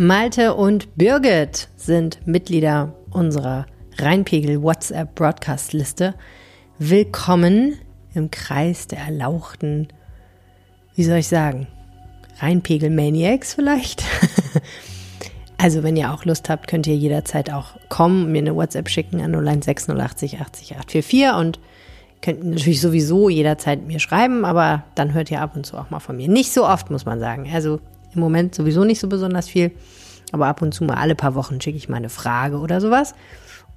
Malte und Birgit sind Mitglieder unserer Rheinpegel WhatsApp Broadcast Liste. Willkommen im Kreis der erlauchten, wie soll ich sagen, Rheinpegel Maniacs vielleicht. also wenn ihr auch Lust habt, könnt ihr jederzeit auch kommen, mir eine WhatsApp schicken an 016 080 80 844 und könnt natürlich sowieso jederzeit mir schreiben, aber dann hört ihr ab und zu auch mal von mir. Nicht so oft, muss man sagen. Also im Moment sowieso nicht so besonders viel, aber ab und zu mal alle paar Wochen schicke ich mal eine Frage oder sowas.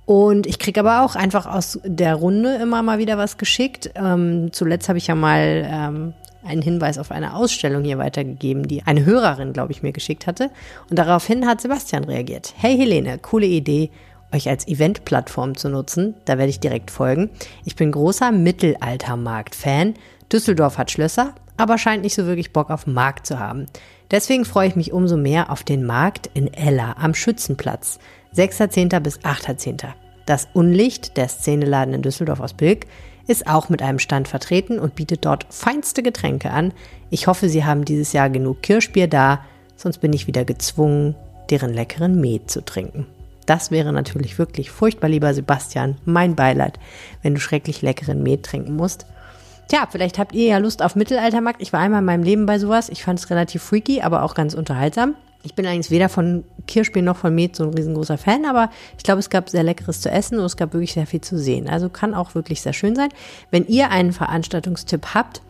Und ich kriege aber auch einfach aus der Runde immer mal wieder was geschickt. Ähm, zuletzt habe ich ja mal ähm, einen Hinweis auf eine Ausstellung hier weitergegeben, die eine Hörerin, glaube ich, mir geschickt hatte. Und daraufhin hat Sebastian reagiert. Hey Helene, coole Idee, euch als Eventplattform zu nutzen. Da werde ich direkt folgen. Ich bin großer Mittelaltermarkt-Fan. Düsseldorf hat Schlösser, aber scheint nicht so wirklich Bock auf Markt zu haben. Deswegen freue ich mich umso mehr auf den Markt in Ella am Schützenplatz. 6.10. bis 8.10. Das Unlicht, der Szeneladen in Düsseldorf aus Bilk, ist auch mit einem Stand vertreten und bietet dort feinste Getränke an. Ich hoffe, Sie haben dieses Jahr genug Kirschbier da, sonst bin ich wieder gezwungen, deren leckeren Met zu trinken. Das wäre natürlich wirklich furchtbar, lieber Sebastian, mein Beileid, wenn du schrecklich leckeren Met trinken musst. Tja, vielleicht habt ihr ja Lust auf Mittelaltermarkt. Ich war einmal in meinem Leben bei sowas. Ich fand es relativ freaky, aber auch ganz unterhaltsam. Ich bin eigentlich weder von Kirschbier noch von Met so ein riesengroßer Fan, aber ich glaube, es gab sehr leckeres zu essen und es gab wirklich sehr viel zu sehen. Also kann auch wirklich sehr schön sein. Wenn ihr einen Veranstaltungstipp habt,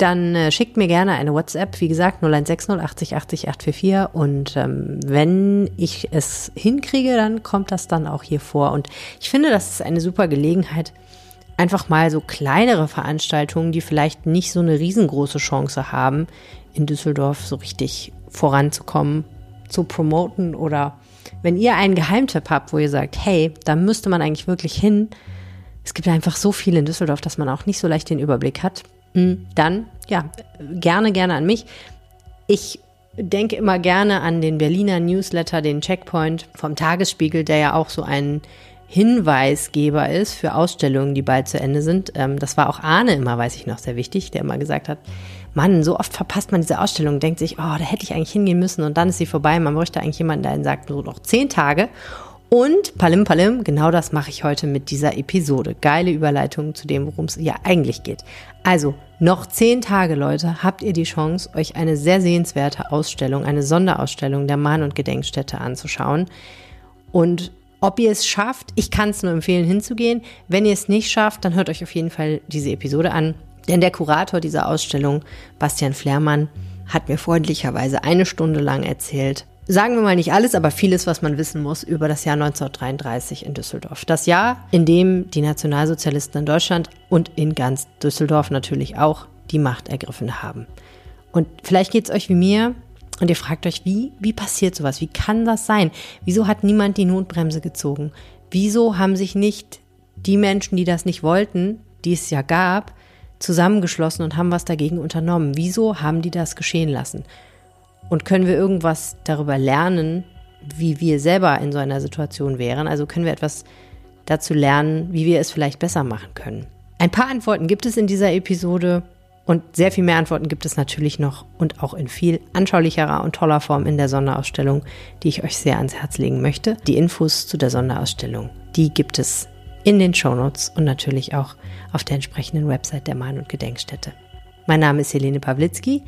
dann äh, schickt mir gerne eine WhatsApp, wie gesagt, 0160 80 80 844 und ähm, wenn ich es hinkriege, dann kommt das dann auch hier vor und ich finde, das ist eine super Gelegenheit, einfach mal so kleinere Veranstaltungen, die vielleicht nicht so eine riesengroße Chance haben, in Düsseldorf so richtig voranzukommen, zu promoten oder wenn ihr einen Geheimtipp habt, wo ihr sagt, hey, da müsste man eigentlich wirklich hin, es gibt einfach so viel in Düsseldorf, dass man auch nicht so leicht den Überblick hat, hm, dann ja, gerne, gerne an mich. Ich denke immer gerne an den Berliner Newsletter, den Checkpoint vom Tagesspiegel, der ja auch so ein Hinweisgeber ist für Ausstellungen, die bald zu Ende sind. Ähm, das war auch Arne immer, weiß ich noch, sehr wichtig, der immer gesagt hat, Mann, so oft verpasst man diese Ausstellung, denkt sich, oh, da hätte ich eigentlich hingehen müssen und dann ist sie vorbei. Man bräuchte eigentlich jemanden, der einen sagt, so noch zehn Tage. Und Palim Palim, genau das mache ich heute mit dieser Episode. Geile Überleitung zu dem, worum es ja eigentlich geht. Also, noch zehn Tage, Leute, habt ihr die Chance, euch eine sehr sehenswerte Ausstellung, eine Sonderausstellung der Mahn- und Gedenkstätte anzuschauen. Und ob ihr es schafft, ich kann es nur empfehlen, hinzugehen. Wenn ihr es nicht schafft, dann hört euch auf jeden Fall diese Episode an. Denn der Kurator dieser Ausstellung, Bastian Flehrmann, hat mir freundlicherweise eine Stunde lang erzählt, sagen wir mal nicht alles, aber vieles, was man wissen muss über das Jahr 1933 in Düsseldorf. Das Jahr, in dem die Nationalsozialisten in Deutschland und in ganz Düsseldorf natürlich auch die Macht ergriffen haben. Und vielleicht geht es euch wie mir und ihr fragt euch, wie, wie passiert sowas? Wie kann das sein? Wieso hat niemand die Notbremse gezogen? Wieso haben sich nicht die Menschen, die das nicht wollten, die es ja gab, zusammengeschlossen und haben was dagegen unternommen. Wieso haben die das geschehen lassen? Und können wir irgendwas darüber lernen, wie wir selber in so einer Situation wären? Also können wir etwas dazu lernen, wie wir es vielleicht besser machen können? Ein paar Antworten gibt es in dieser Episode und sehr viel mehr Antworten gibt es natürlich noch und auch in viel anschaulicherer und toller Form in der Sonderausstellung, die ich euch sehr ans Herz legen möchte. Die Infos zu der Sonderausstellung, die gibt es in den Shownotes und natürlich auch auf der entsprechenden Website der Mahn- und Gedenkstätte. Mein Name ist Helene Pawlitzki.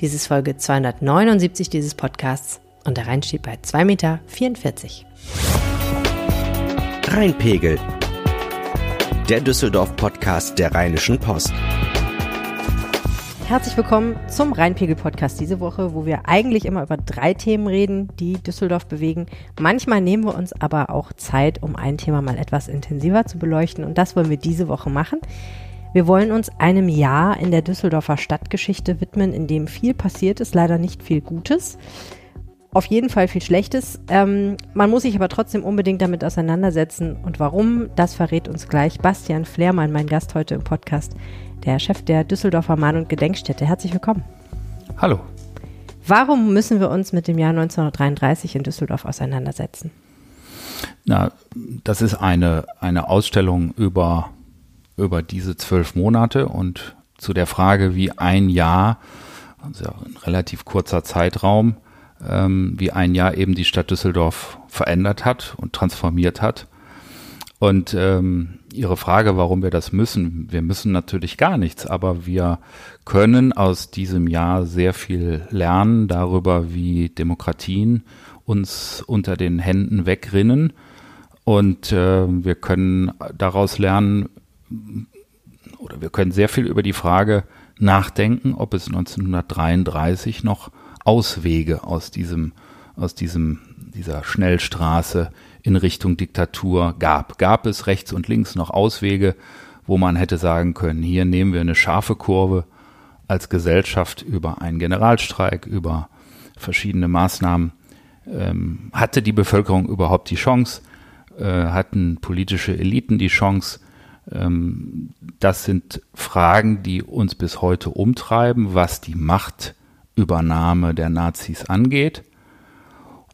Dies ist Folge 279 dieses Podcasts und der Rhein steht bei 2,44 Meter. Rheinpegel. Der Düsseldorf-Podcast der Rheinischen Post. Herzlich willkommen zum Rheinpegel-Podcast diese Woche, wo wir eigentlich immer über drei Themen reden, die Düsseldorf bewegen. Manchmal nehmen wir uns aber auch Zeit, um ein Thema mal etwas intensiver zu beleuchten und das wollen wir diese Woche machen. Wir wollen uns einem Jahr in der Düsseldorfer Stadtgeschichte widmen, in dem viel passiert ist, leider nicht viel Gutes. Auf jeden Fall viel Schlechtes. Ähm, man muss sich aber trotzdem unbedingt damit auseinandersetzen. Und warum, das verrät uns gleich Bastian Flehrmann, mein Gast heute im Podcast der Chef der Düsseldorfer Mahn- und Gedenkstätte. Herzlich willkommen. Hallo. Warum müssen wir uns mit dem Jahr 1933 in Düsseldorf auseinandersetzen? Na, das ist eine, eine Ausstellung über, über diese zwölf Monate und zu der Frage, wie ein Jahr, also ein relativ kurzer Zeitraum, ähm, wie ein Jahr eben die Stadt Düsseldorf verändert hat und transformiert hat. Und ähm, Ihre Frage, warum wir das müssen, wir müssen natürlich gar nichts, aber wir können aus diesem Jahr sehr viel lernen darüber, wie Demokratien uns unter den Händen wegrinnen. Und äh, wir können daraus lernen, oder wir können sehr viel über die Frage nachdenken, ob es 1933 noch Auswege aus diesem, aus diesem, dieser Schnellstraße in Richtung Diktatur gab. Gab es rechts und links noch Auswege, wo man hätte sagen können, hier nehmen wir eine scharfe Kurve als Gesellschaft über einen Generalstreik, über verschiedene Maßnahmen. Ähm, hatte die Bevölkerung überhaupt die Chance? Äh, hatten politische Eliten die Chance? Ähm, das sind Fragen, die uns bis heute umtreiben, was die Machtübernahme der Nazis angeht.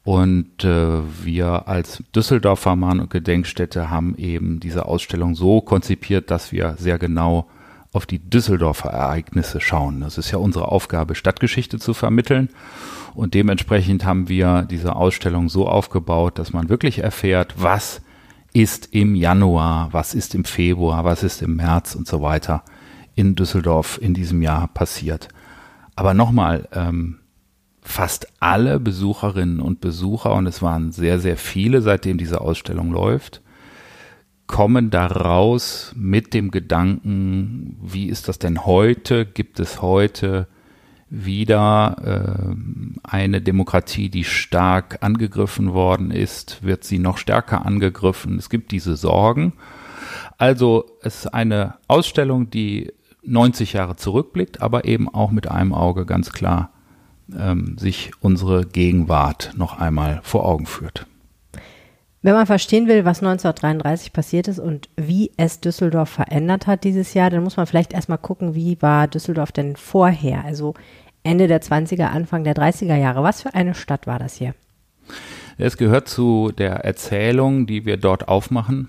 Und äh, wir als Düsseldorfer Mahn- und Gedenkstätte haben eben diese Ausstellung so konzipiert, dass wir sehr genau auf die Düsseldorfer Ereignisse schauen. Das ist ja unsere Aufgabe, Stadtgeschichte zu vermitteln. Und dementsprechend haben wir diese Ausstellung so aufgebaut, dass man wirklich erfährt, was ist im Januar, was ist im Februar, was ist im März und so weiter in Düsseldorf in diesem Jahr passiert. Aber nochmal, ähm, fast alle Besucherinnen und Besucher, und es waren sehr, sehr viele, seitdem diese Ausstellung läuft, kommen daraus mit dem Gedanken, wie ist das denn heute? Gibt es heute wieder äh, eine Demokratie, die stark angegriffen worden ist? Wird sie noch stärker angegriffen? Es gibt diese Sorgen. Also es ist eine Ausstellung, die 90 Jahre zurückblickt, aber eben auch mit einem Auge ganz klar ähm, sich unsere Gegenwart noch einmal vor Augen führt. Wenn man verstehen will, was 1933 passiert ist und wie es Düsseldorf verändert hat dieses Jahr, dann muss man vielleicht erstmal gucken, wie war Düsseldorf denn vorher, also Ende der 20er, Anfang der 30er Jahre. Was für eine Stadt war das hier? Es gehört zu der Erzählung, die wir dort aufmachen,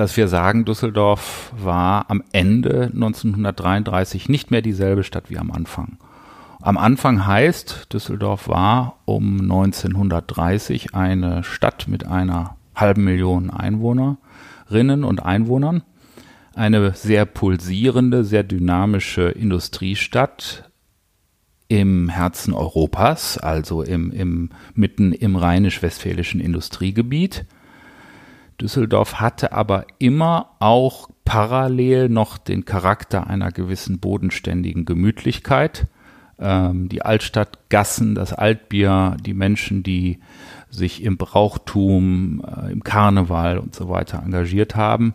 dass wir sagen, Düsseldorf war am Ende 1933 nicht mehr dieselbe Stadt wie am Anfang. Am Anfang heißt, Düsseldorf war um 1930 eine Stadt mit einer halben Million Einwohnerinnen und Einwohnern. Eine sehr pulsierende, sehr dynamische Industriestadt im Herzen Europas, also im, im, mitten im rheinisch-westfälischen Industriegebiet. Düsseldorf hatte aber immer auch parallel noch den Charakter einer gewissen bodenständigen Gemütlichkeit ähm, die Altstadtgassen, das Altbier, die Menschen, die sich im Brauchtum, äh, im Karneval und so weiter engagiert haben.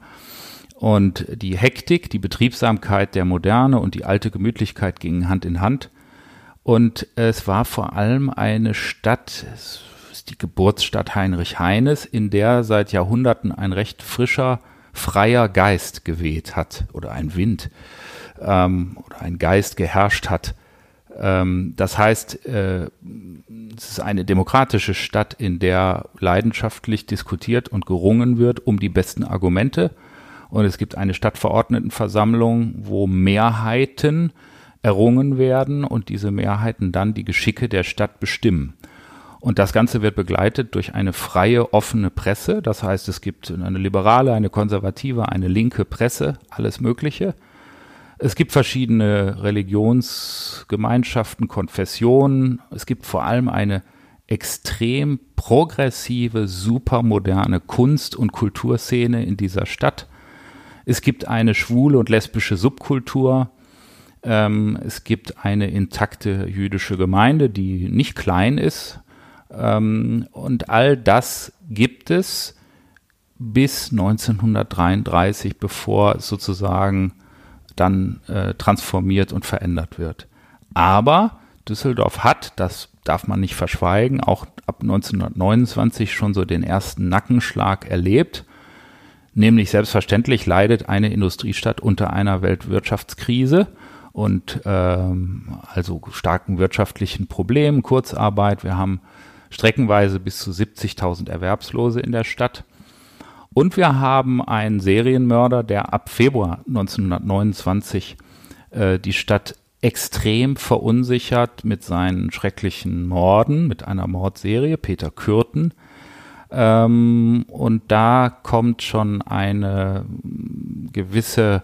Und die Hektik, die Betriebsamkeit der Moderne und die alte Gemütlichkeit gingen Hand in Hand. Und es war vor allem eine Stadt, ist die Geburtsstadt Heinrich Heines, in der seit Jahrhunderten ein recht frischer, freier Geist geweht hat oder ein Wind ähm, oder ein Geist geherrscht hat. Ähm, das heißt, äh, es ist eine demokratische Stadt, in der leidenschaftlich diskutiert und gerungen wird um die besten Argumente. Und es gibt eine Stadtverordnetenversammlung, wo Mehrheiten errungen werden und diese Mehrheiten dann die Geschicke der Stadt bestimmen. Und das Ganze wird begleitet durch eine freie, offene Presse. Das heißt, es gibt eine liberale, eine konservative, eine linke Presse, alles Mögliche. Es gibt verschiedene Religionsgemeinschaften, Konfessionen. Es gibt vor allem eine extrem progressive, supermoderne Kunst- und Kulturszene in dieser Stadt. Es gibt eine schwule und lesbische Subkultur. Ähm, es gibt eine intakte jüdische Gemeinde, die nicht klein ist. Ähm, und all das gibt es bis 1933, bevor sozusagen dann äh, transformiert und verändert wird. Aber Düsseldorf hat, das darf man nicht verschweigen, auch ab 1929 schon so den ersten Nackenschlag erlebt. Nämlich selbstverständlich leidet eine Industriestadt unter einer Weltwirtschaftskrise und ähm, also starken wirtschaftlichen Problemen, Kurzarbeit. Wir haben streckenweise bis zu 70.000 Erwerbslose in der Stadt. Und wir haben einen Serienmörder, der ab Februar 1929 äh, die Stadt extrem verunsichert mit seinen schrecklichen Morden, mit einer Mordserie, Peter Kürten. Ähm, und da kommt schon eine gewisse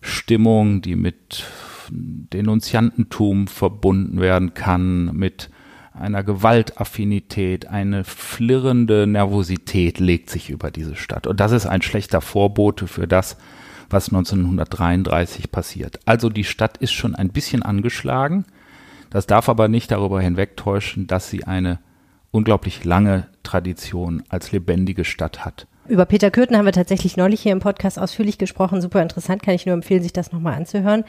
Stimmung, die mit Denunziantentum verbunden werden kann, mit einer Gewaltaffinität, eine flirrende Nervosität legt sich über diese Stadt. Und das ist ein schlechter Vorbote für das, was 1933 passiert. Also die Stadt ist schon ein bisschen angeschlagen. Das darf aber nicht darüber hinwegtäuschen, dass sie eine unglaublich lange Tradition als lebendige Stadt hat. Über Peter Kürten haben wir tatsächlich neulich hier im Podcast ausführlich gesprochen. Super interessant, kann ich nur empfehlen, sich das nochmal anzuhören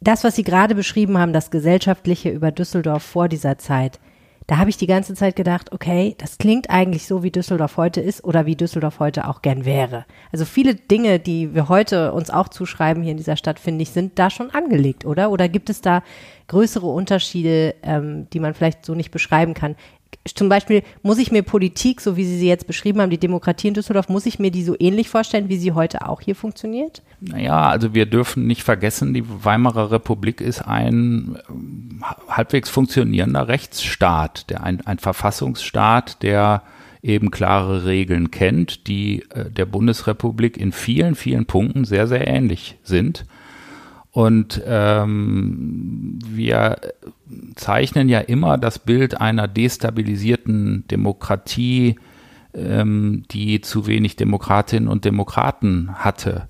das, was Sie gerade beschrieben haben, das Gesellschaftliche über Düsseldorf vor dieser Zeit, da habe ich die ganze Zeit gedacht, okay, das klingt eigentlich so, wie Düsseldorf heute ist oder wie Düsseldorf heute auch gern wäre. Also viele Dinge, die wir heute uns auch zuschreiben hier in dieser Stadt, finde ich, sind da schon angelegt, oder? Oder gibt es da größere Unterschiede, ähm, die man vielleicht so nicht beschreiben kann? Zum Beispiel muss ich mir Politik, so wie Sie sie jetzt beschrieben haben, die Demokratie in Düsseldorf, muss ich mir die so ähnlich vorstellen, wie sie heute auch hier funktioniert? Naja, also wir dürfen nicht vergessen, die Weimarer Republik ist ein ähm, halbwegs funktionierender Rechtsstaat, der ein, ein Verfassungsstaat, der eben klare Regeln kennt, die äh, der Bundesrepublik in vielen, vielen Punkten sehr, sehr ähnlich sind. Und ähm, wir zeichnen ja immer das Bild einer destabilisierten Demokratie, ähm, die zu wenig Demokratinnen und Demokraten hatte.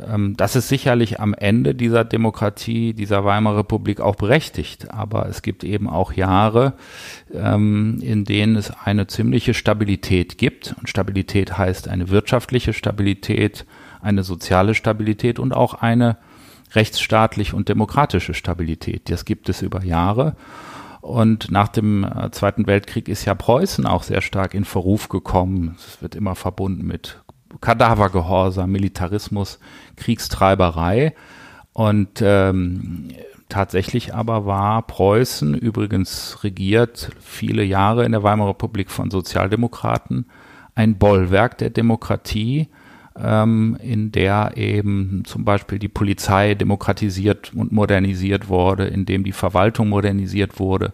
Ähm, das ist sicherlich am Ende dieser Demokratie, dieser Weimarer Republik auch berechtigt. Aber es gibt eben auch Jahre, ähm, in denen es eine ziemliche Stabilität gibt. Und Stabilität heißt eine wirtschaftliche Stabilität, eine soziale Stabilität und auch eine rechtsstaatliche und demokratische Stabilität. Das gibt es über Jahre. Und nach dem äh, Zweiten Weltkrieg ist ja Preußen auch sehr stark in Verruf gekommen. Es wird immer verbunden mit Kadavergehorsam, Militarismus, Kriegstreiberei. Und ähm, tatsächlich aber war Preußen übrigens regiert viele Jahre in der Weimarer Republik von Sozialdemokraten, ein Bollwerk der Demokratie ähm, in der eben zum Beispiel die Polizei demokratisiert und modernisiert wurde, in dem die Verwaltung modernisiert wurde.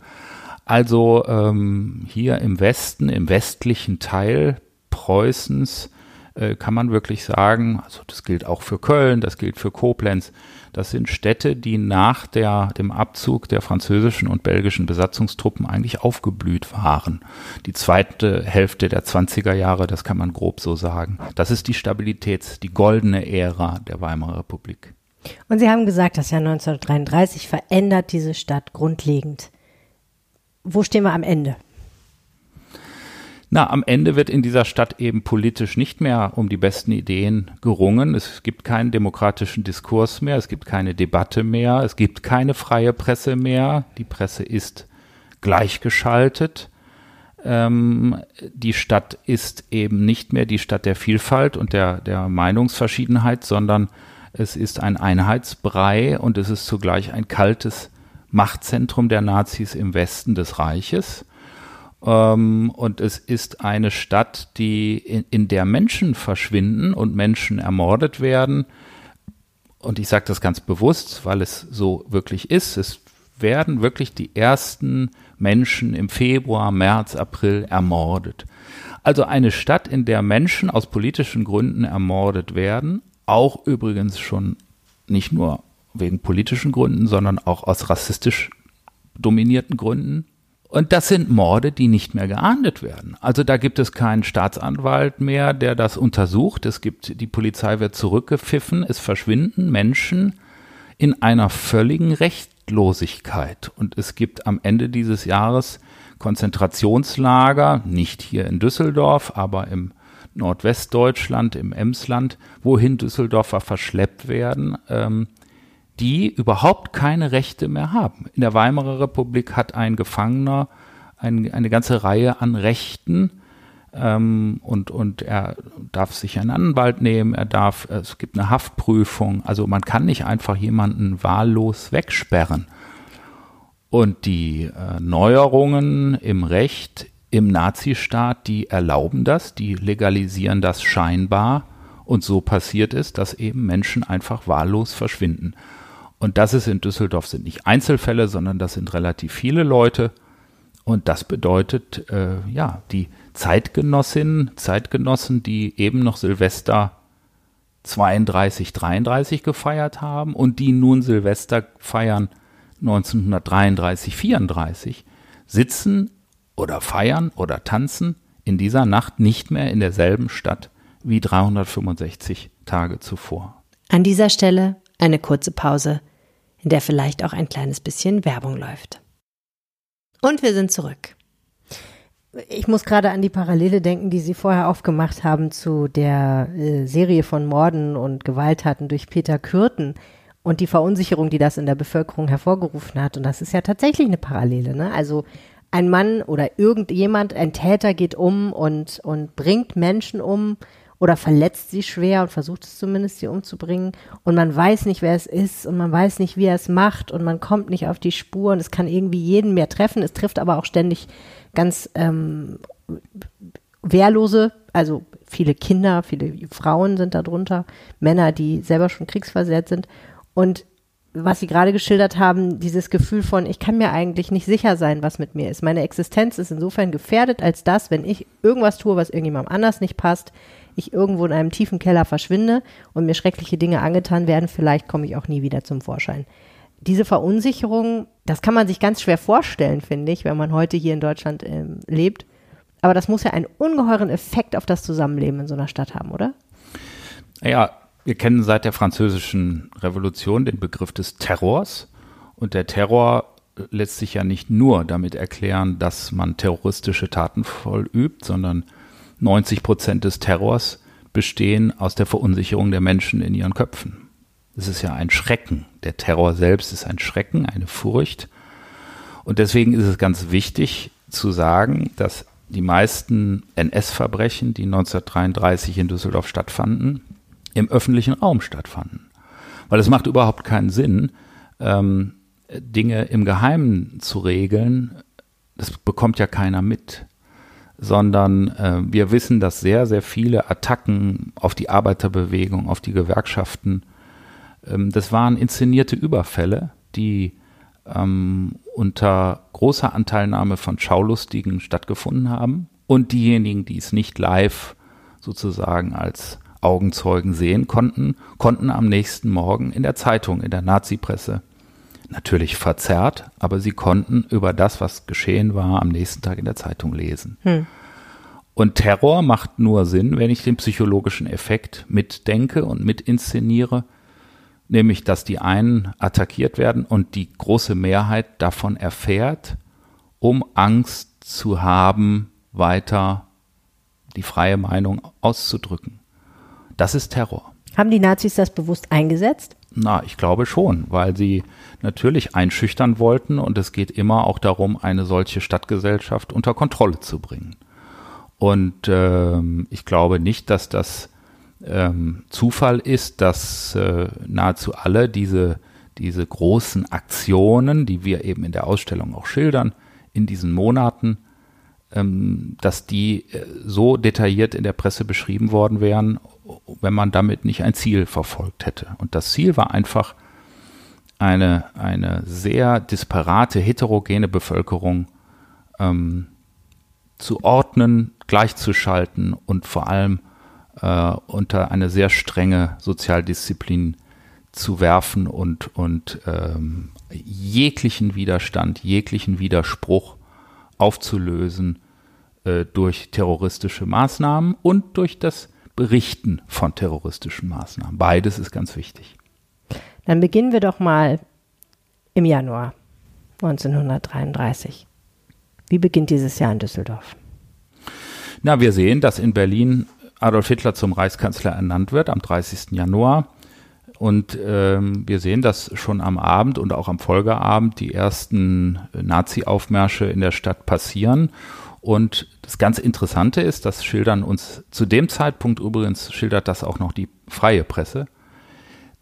Also ähm, hier im Westen, im westlichen Teil Preußens, äh, kann man wirklich sagen, also das gilt auch für Köln, das gilt für Koblenz, das sind Städte, die nach der, dem Abzug der französischen und belgischen Besatzungstruppen eigentlich aufgeblüht waren. Die zweite Hälfte der 20er Jahre, das kann man grob so sagen. Das ist die Stabilitäts-, die goldene Ära der Weimarer Republik. Und Sie haben gesagt, das Jahr 1933 verändert diese Stadt grundlegend. Wo stehen wir am Ende? Na, am Ende wird in dieser Stadt eben politisch nicht mehr um die besten Ideen gerungen. Es gibt keinen demokratischen Diskurs mehr, es gibt keine Debatte mehr, es gibt keine freie Presse mehr. Die Presse ist gleichgeschaltet. Ähm, die Stadt ist eben nicht mehr die Stadt der Vielfalt und der, der Meinungsverschiedenheit, sondern es ist ein Einheitsbrei und es ist zugleich ein kaltes Machtzentrum der Nazis im Westen des Reiches. Ähm, und es ist eine Stadt, die in, in der Menschen verschwinden und Menschen ermordet werden. Und ich sage das ganz bewusst, weil es so wirklich ist. Es werden wirklich die ersten Menschen im Februar, März, April ermordet. Also eine Stadt, in der Menschen aus politischen Gründen ermordet werden, auch übrigens schon nicht nur wegen politischen Gründen, sondern auch aus rassistisch dominierten Gründen. Und das sind Morde, die nicht mehr geahndet werden. Also da gibt es keinen Staatsanwalt mehr, der das untersucht. Es gibt, die Polizei wird zurückgepfiffen. Es verschwinden Menschen in einer völligen Rechtlosigkeit. Und es gibt am Ende dieses Jahres Konzentrationslager, nicht hier in Düsseldorf, aber im Nordwestdeutschland, im Emsland, wohin Düsseldorfer verschleppt werden. Ähm, die überhaupt keine Rechte mehr haben. In der Weimarer Republik hat ein Gefangener ein, eine ganze Reihe an Rechten ähm, und, und er darf sich einen Anwalt nehmen, er darf, es gibt eine Haftprüfung, also man kann nicht einfach jemanden wahllos wegsperren. Und die äh, Neuerungen im Recht im Nazistaat, die erlauben das, die legalisieren das scheinbar und so passiert es, dass eben Menschen einfach wahllos verschwinden. Und das ist in Düsseldorf sind nicht Einzelfälle, sondern das sind relativ viele Leute. Und das bedeutet, äh, ja, die Zeitgenossinnen, Zeitgenossen, die eben noch Silvester 32, 33 gefeiert haben und die nun Silvester feiern 1933, 34, sitzen oder feiern oder tanzen in dieser Nacht nicht mehr in derselben Stadt wie 365 Tage zuvor. An dieser Stelle eine kurze Pause, in der vielleicht auch ein kleines bisschen Werbung läuft. Und wir sind zurück. Ich muss gerade an die Parallele denken, die Sie vorher aufgemacht haben zu der äh, Serie von Morden und Gewalttaten durch Peter Kürten und die Verunsicherung, die das in der Bevölkerung hervorgerufen hat. Und das ist ja tatsächlich eine Parallele. Ne? Also ein Mann oder irgendjemand, ein Täter geht um und, und bringt Menschen um oder verletzt sie schwer und versucht es zumindest, sie umzubringen. Und man weiß nicht, wer es ist und man weiß nicht, wie er es macht und man kommt nicht auf die Spur und es kann irgendwie jeden mehr treffen. Es trifft aber auch ständig ganz ähm, wehrlose, also viele Kinder, viele Frauen sind darunter, Männer, die selber schon kriegsversehrt sind. Und was Sie gerade geschildert haben, dieses Gefühl von, ich kann mir eigentlich nicht sicher sein, was mit mir ist. Meine Existenz ist insofern gefährdet, als dass, wenn ich irgendwas tue, was irgendjemandem anders nicht passt, ich irgendwo in einem tiefen Keller verschwinde und mir schreckliche Dinge angetan werden, vielleicht komme ich auch nie wieder zum Vorschein. Diese Verunsicherung, das kann man sich ganz schwer vorstellen, finde ich, wenn man heute hier in Deutschland ähm, lebt. Aber das muss ja einen ungeheuren Effekt auf das Zusammenleben in so einer Stadt haben, oder? Ja, wir kennen seit der Französischen Revolution den Begriff des Terrors. Und der Terror lässt sich ja nicht nur damit erklären, dass man terroristische Taten vollübt, sondern 90 Prozent des Terrors bestehen aus der Verunsicherung der Menschen in ihren Köpfen. Es ist ja ein Schrecken. Der Terror selbst ist ein Schrecken, eine Furcht. Und deswegen ist es ganz wichtig zu sagen, dass die meisten NS-Verbrechen, die 1933 in Düsseldorf stattfanden, im öffentlichen Raum stattfanden. Weil es macht überhaupt keinen Sinn, ähm, Dinge im Geheimen zu regeln. Das bekommt ja keiner mit. Sondern äh, wir wissen, dass sehr, sehr viele Attacken auf die Arbeiterbewegung, auf die Gewerkschaften, ähm, das waren inszenierte Überfälle, die ähm, unter großer Anteilnahme von Schaulustigen stattgefunden haben. Und diejenigen, die es nicht live sozusagen als Augenzeugen sehen konnten, konnten am nächsten Morgen in der Zeitung, in der Nazi-Presse, natürlich verzerrt, aber sie konnten über das, was geschehen war, am nächsten Tag in der Zeitung lesen. Hm. Und Terror macht nur Sinn, wenn ich den psychologischen Effekt mitdenke und mitinszeniere, nämlich dass die einen attackiert werden und die große Mehrheit davon erfährt, um Angst zu haben, weiter die freie Meinung auszudrücken. Das ist Terror. Haben die Nazis das bewusst eingesetzt? Na, ich glaube schon, weil sie natürlich einschüchtern wollten und es geht immer auch darum, eine solche Stadtgesellschaft unter Kontrolle zu bringen. Und ähm, ich glaube nicht, dass das ähm, Zufall ist, dass äh, nahezu alle diese, diese großen Aktionen, die wir eben in der Ausstellung auch schildern, in diesen Monaten, ähm, dass die äh, so detailliert in der Presse beschrieben worden wären wenn man damit nicht ein Ziel verfolgt hätte. Und das Ziel war einfach, eine, eine sehr disparate, heterogene Bevölkerung ähm, zu ordnen, gleichzuschalten und vor allem äh, unter eine sehr strenge Sozialdisziplin zu werfen und, und ähm, jeglichen Widerstand, jeglichen Widerspruch aufzulösen äh, durch terroristische Maßnahmen und durch das berichten von terroristischen Maßnahmen. Beides ist ganz wichtig. Dann beginnen wir doch mal im Januar 1933. Wie beginnt dieses Jahr in Düsseldorf? Na, wir sehen, dass in Berlin Adolf Hitler zum Reichskanzler ernannt wird am 30. Januar. Und ähm, wir sehen, dass schon am Abend und auch am Folgeabend die ersten Nazi-Aufmärsche in der Stadt passieren. Und das ganz Interessante ist, das schildern uns zu dem Zeitpunkt übrigens, schildert das auch noch die freie Presse,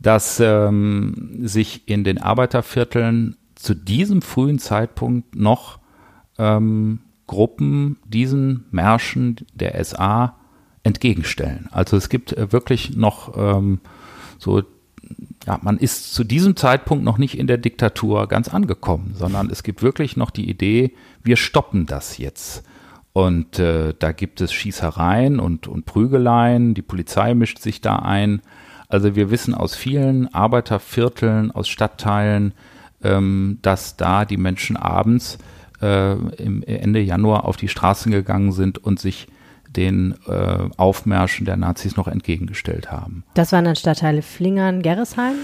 dass ähm, sich in den Arbeitervierteln zu diesem frühen Zeitpunkt noch ähm, Gruppen diesen Märschen der SA entgegenstellen. Also es gibt äh, wirklich noch ähm, so ja, man ist zu diesem Zeitpunkt noch nicht in der Diktatur ganz angekommen, sondern es gibt wirklich noch die Idee, wir stoppen das jetzt. Und äh, da gibt es Schießereien und, und Prügeleien, die Polizei mischt sich da ein. Also wir wissen aus vielen Arbeitervierteln, aus Stadtteilen, ähm, dass da die Menschen abends äh, im Ende Januar auf die Straßen gegangen sind und sich den äh, Aufmärschen der Nazis noch entgegengestellt haben. Das waren dann Stadtteile Flingern, Gerresheim?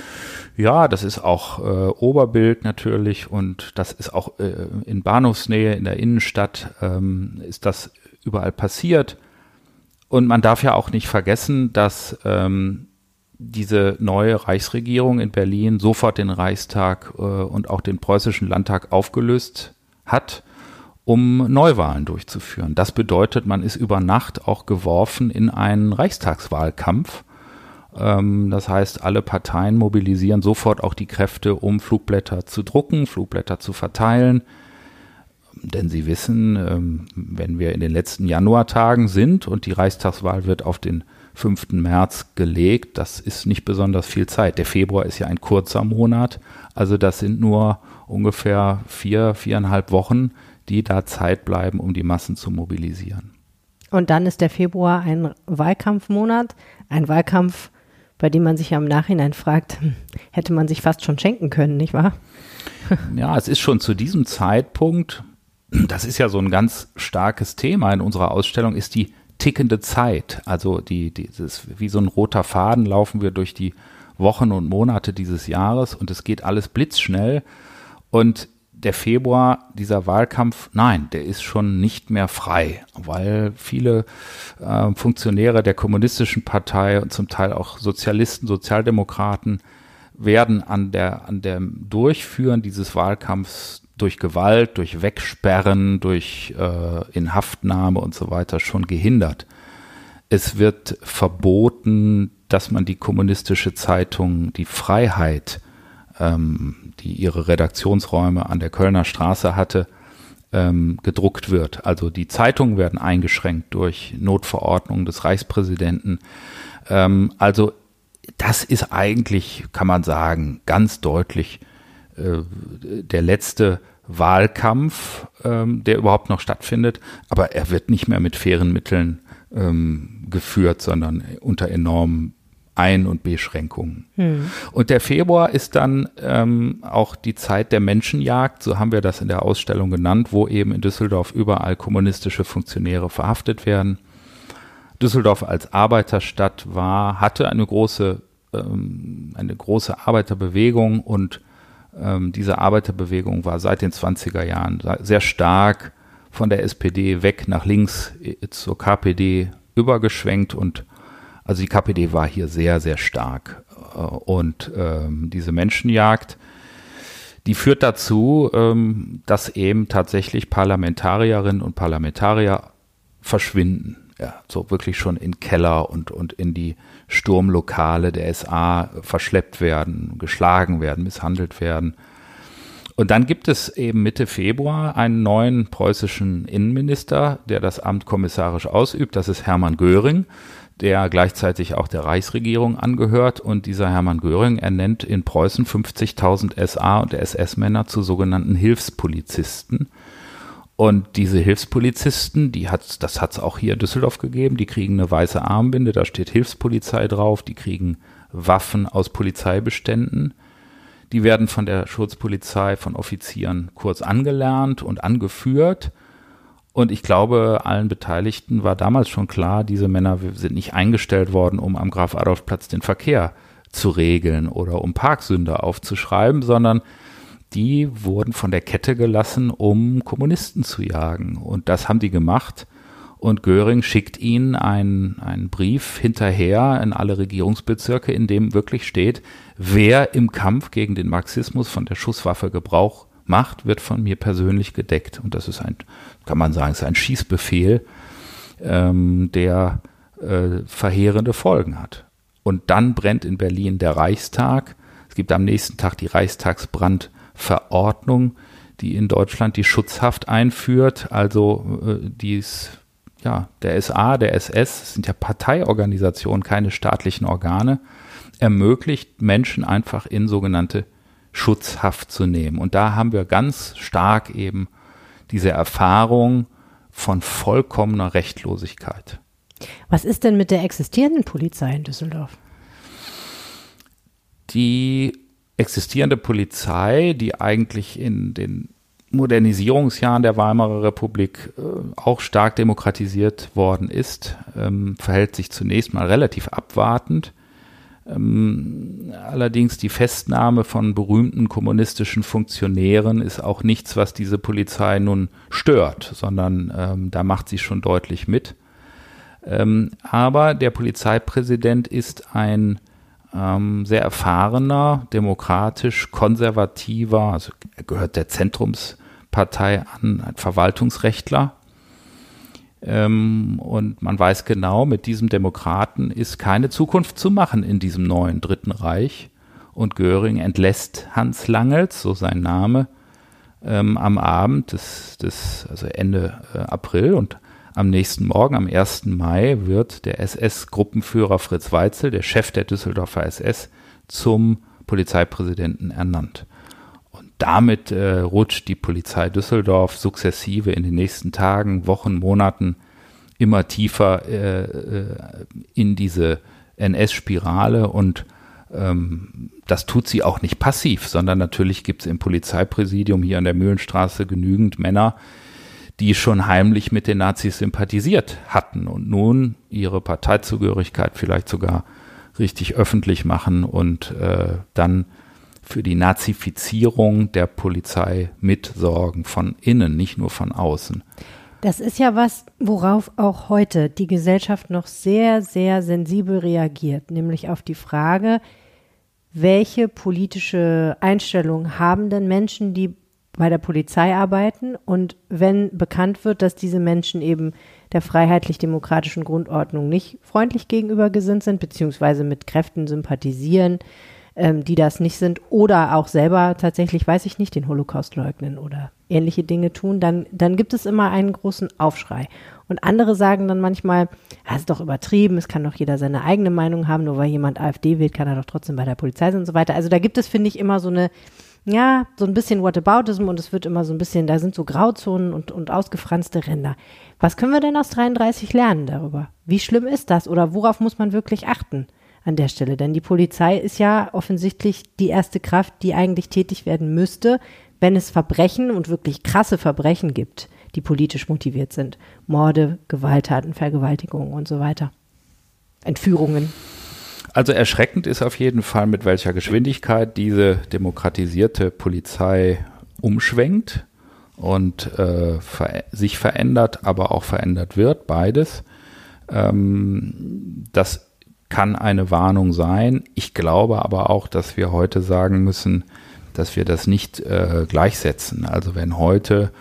Ja, das ist auch äh, Oberbild natürlich und das ist auch äh, in Bahnhofsnähe in der Innenstadt ähm, ist das überall passiert. Und man darf ja auch nicht vergessen, dass ähm, diese neue Reichsregierung in Berlin sofort den Reichstag äh, und auch den preußischen Landtag aufgelöst hat um Neuwahlen durchzuführen. Das bedeutet, man ist über Nacht auch geworfen in einen Reichstagswahlkampf. Ähm, das heißt, alle Parteien mobilisieren sofort auch die Kräfte, um Flugblätter zu drucken, Flugblätter zu verteilen. Denn sie wissen, ähm, wenn wir in den letzten Januartagen sind und die Reichstagswahl wird auf den 5. März gelegt, das ist nicht besonders viel Zeit. Der Februar ist ja ein kurzer Monat, also das sind nur ungefähr vier, viereinhalb Wochen, die da Zeit bleiben, um die Massen zu mobilisieren. Und dann ist der Februar ein Wahlkampfmonat, ein Wahlkampf, bei dem man sich ja im Nachhinein fragt, hätte man sich fast schon schenken können, nicht wahr? Ja, es ist schon zu diesem Zeitpunkt, das ist ja so ein ganz starkes Thema in unserer Ausstellung, ist die tickende Zeit. Also die, dieses, wie so ein roter Faden laufen wir durch die Wochen und Monate dieses Jahres und es geht alles blitzschnell. Und der Februar, dieser Wahlkampf, nein, der ist schon nicht mehr frei, weil viele äh, Funktionäre der kommunistischen Partei und zum Teil auch Sozialisten, Sozialdemokraten werden an der, an dem Durchführen dieses Wahlkampfs durch Gewalt, durch Wegsperren, durch äh, Inhaftnahme und so weiter schon gehindert. Es wird verboten, dass man die kommunistische Zeitung Die Freiheit ähm, die ihre Redaktionsräume an der Kölner Straße hatte, ähm, gedruckt wird. Also die Zeitungen werden eingeschränkt durch Notverordnungen des Reichspräsidenten. Ähm, also das ist eigentlich, kann man sagen, ganz deutlich der letzte Wahlkampf, ähm, der überhaupt noch stattfindet. Aber er wird nicht mehr mit fairen Mitteln ähm, geführt, sondern unter enormen ein- und Beschränkungen. Hm. Und der Februar ist dann ähm, auch die Zeit der Menschenjagd, so haben wir das in der Ausstellung genannt, wo eben in Düsseldorf überall kommunistische Funktionäre verhaftet werden. Düsseldorf als Arbeiterstadt war, hatte eine große, ähm, eine große Arbeiterbewegung und ähm, diese Arbeiterbewegung war seit den 20er Jahren sehr stark von der SPD weg nach links äh, zur KPD übergeschwenkt und also die KPD war hier sehr, sehr stark. Äh, und ähm, diese Menschenjagd, die führt dazu, ähm, dass eben tatsächlich Parlamentarierinnen und Parlamentarier verschwinden. Ja, so wirklich schon in Keller und, und in die Sturmlokale der SA verschleppt werden, geschlagen werden, misshandelt werden. Und dann gibt es eben Mitte Februar einen neuen preußischen Innenminister, der das Amt kommissarisch ausübt. Das ist Hermann Göring der gleichzeitig auch der Reichsregierung angehört. Und dieser Hermann Göring ernennt in Preußen 50.000 SA und SS-Männer zu sogenannten Hilfspolizisten. Und diese Hilfspolizisten, die hat, das hat es auch hier in Düsseldorf gegeben, die kriegen eine weiße Armbinde, da steht Hilfspolizei drauf, die kriegen Waffen aus Polizeibeständen. Die werden von der Schutzpolizei, von Offizieren kurz angelernt und angeführt und ich glaube, allen Beteiligten war damals schon klar, diese Männer sind nicht eingestellt worden, um am Graf Adolf Platz den Verkehr zu regeln oder um Parksünder aufzuschreiben, sondern die wurden von der Kette gelassen, um Kommunisten zu jagen. Und das haben die gemacht. Und Göring schickt ihnen einen, einen Brief hinterher in alle Regierungsbezirke, in dem wirklich steht, wer im Kampf gegen den Marxismus von der Schusswaffe Gebrauch macht, wird von mir persönlich gedeckt. Und das ist ein, kann man sagen, ist ein Schießbefehl, ähm, der äh, verheerende Folgen hat. Und dann brennt in Berlin der Reichstag. Es gibt am nächsten Tag die Reichstagsbrandverordnung, die in Deutschland die Schutzhaft einführt. Also äh, dies ja, der SA, der SS, sind ja Parteiorganisationen, keine staatlichen Organe. ermöglicht, Menschen einfach in sogenannte Schutzhaft zu nehmen. Und da haben wir ganz stark eben diese Erfahrung von vollkommener Rechtlosigkeit. Was ist denn mit der existierenden Polizei in Düsseldorf? Die existierende Polizei, die eigentlich in den Modernisierungsjahren der Weimarer Republik äh, auch stark demokratisiert worden ist, ähm, verhält sich zunächst mal relativ abwartend. Ähm, allerdings die Festnahme von berühmten kommunistischen Funktionären ist auch nichts, was diese Polizei nun stört, sondern ähm, da macht sie schon deutlich mit. Ähm, aber der Polizeipräsident ist ein ähm, sehr erfahrener, demokratisch konservativer, also er gehört der Zentrumspartei an, ein Verwaltungsrechtler ähm, und man weiß genau, mit diesem Demokraten ist keine Zukunft zu machen in diesem neuen Dritten Reich. Und Göring entlässt Hans Langels, so sein Name, ähm, am Abend des, des also Ende äh, April und am nächsten Morgen, am 1. Mai, wird der SS-Gruppenführer Fritz Weitzel, der Chef der Düsseldorfer SS, zum Polizeipräsidenten ernannt. Und damit äh, rutscht die Polizei Düsseldorf sukzessive in den nächsten Tagen, Wochen, Monaten immer tiefer äh, äh in diese NS-Spirale und ähm, das tut sie auch nicht passiv, sondern natürlich gibt es im Polizeipräsidium hier an der Mühlenstraße genügend Männer, die schon heimlich mit den Nazis sympathisiert hatten und nun ihre Parteizugehörigkeit vielleicht sogar richtig öffentlich machen und äh, dann für die Nazifizierung der Polizei mitsorgen, von innen, nicht nur von außen. Das ist ja was, worauf auch heute die Gesellschaft noch sehr, sehr sensibel reagiert, nämlich auf die Frage, welche politische Einstellung haben denn Menschen, die bei der Polizei arbeiten und wenn bekannt wird, dass diese Menschen eben der freiheitlich-demokratischen Grundordnung nicht freundlich gegenüber gesinnt sind, beziehungsweise mit Kräften sympathisieren, ähm, die das nicht sind oder auch selber tatsächlich, weiß ich nicht, den Holocaust leugnen oder ähnliche Dinge tun, dann, dann gibt es immer einen großen Aufschrei. Und andere sagen dann manchmal, das ist doch übertrieben, es kann doch jeder seine eigene Meinung haben, nur weil jemand AfD wählt, kann er doch trotzdem bei der Polizei sein und so weiter. Also da gibt es, finde ich, immer so eine, ja, so ein bisschen Whataboutism und es wird immer so ein bisschen, da sind so Grauzonen und, und ausgefranste Ränder. Was können wir denn aus 33 lernen darüber? Wie schlimm ist das oder worauf muss man wirklich achten? an der Stelle. Denn die Polizei ist ja offensichtlich die erste Kraft, die eigentlich tätig werden müsste, wenn es Verbrechen und wirklich krasse Verbrechen gibt, die politisch motiviert sind. Morde, Gewalttaten, Vergewaltigungen und so weiter. Entführungen. Also erschreckend ist auf jeden Fall, mit welcher Geschwindigkeit diese demokratisierte Polizei umschwenkt und äh, ver sich verändert, aber auch verändert wird, beides. Ähm, das kann eine Warnung sein. Ich glaube aber auch, dass wir heute sagen müssen, dass wir das nicht äh, gleichsetzen. Also wenn heute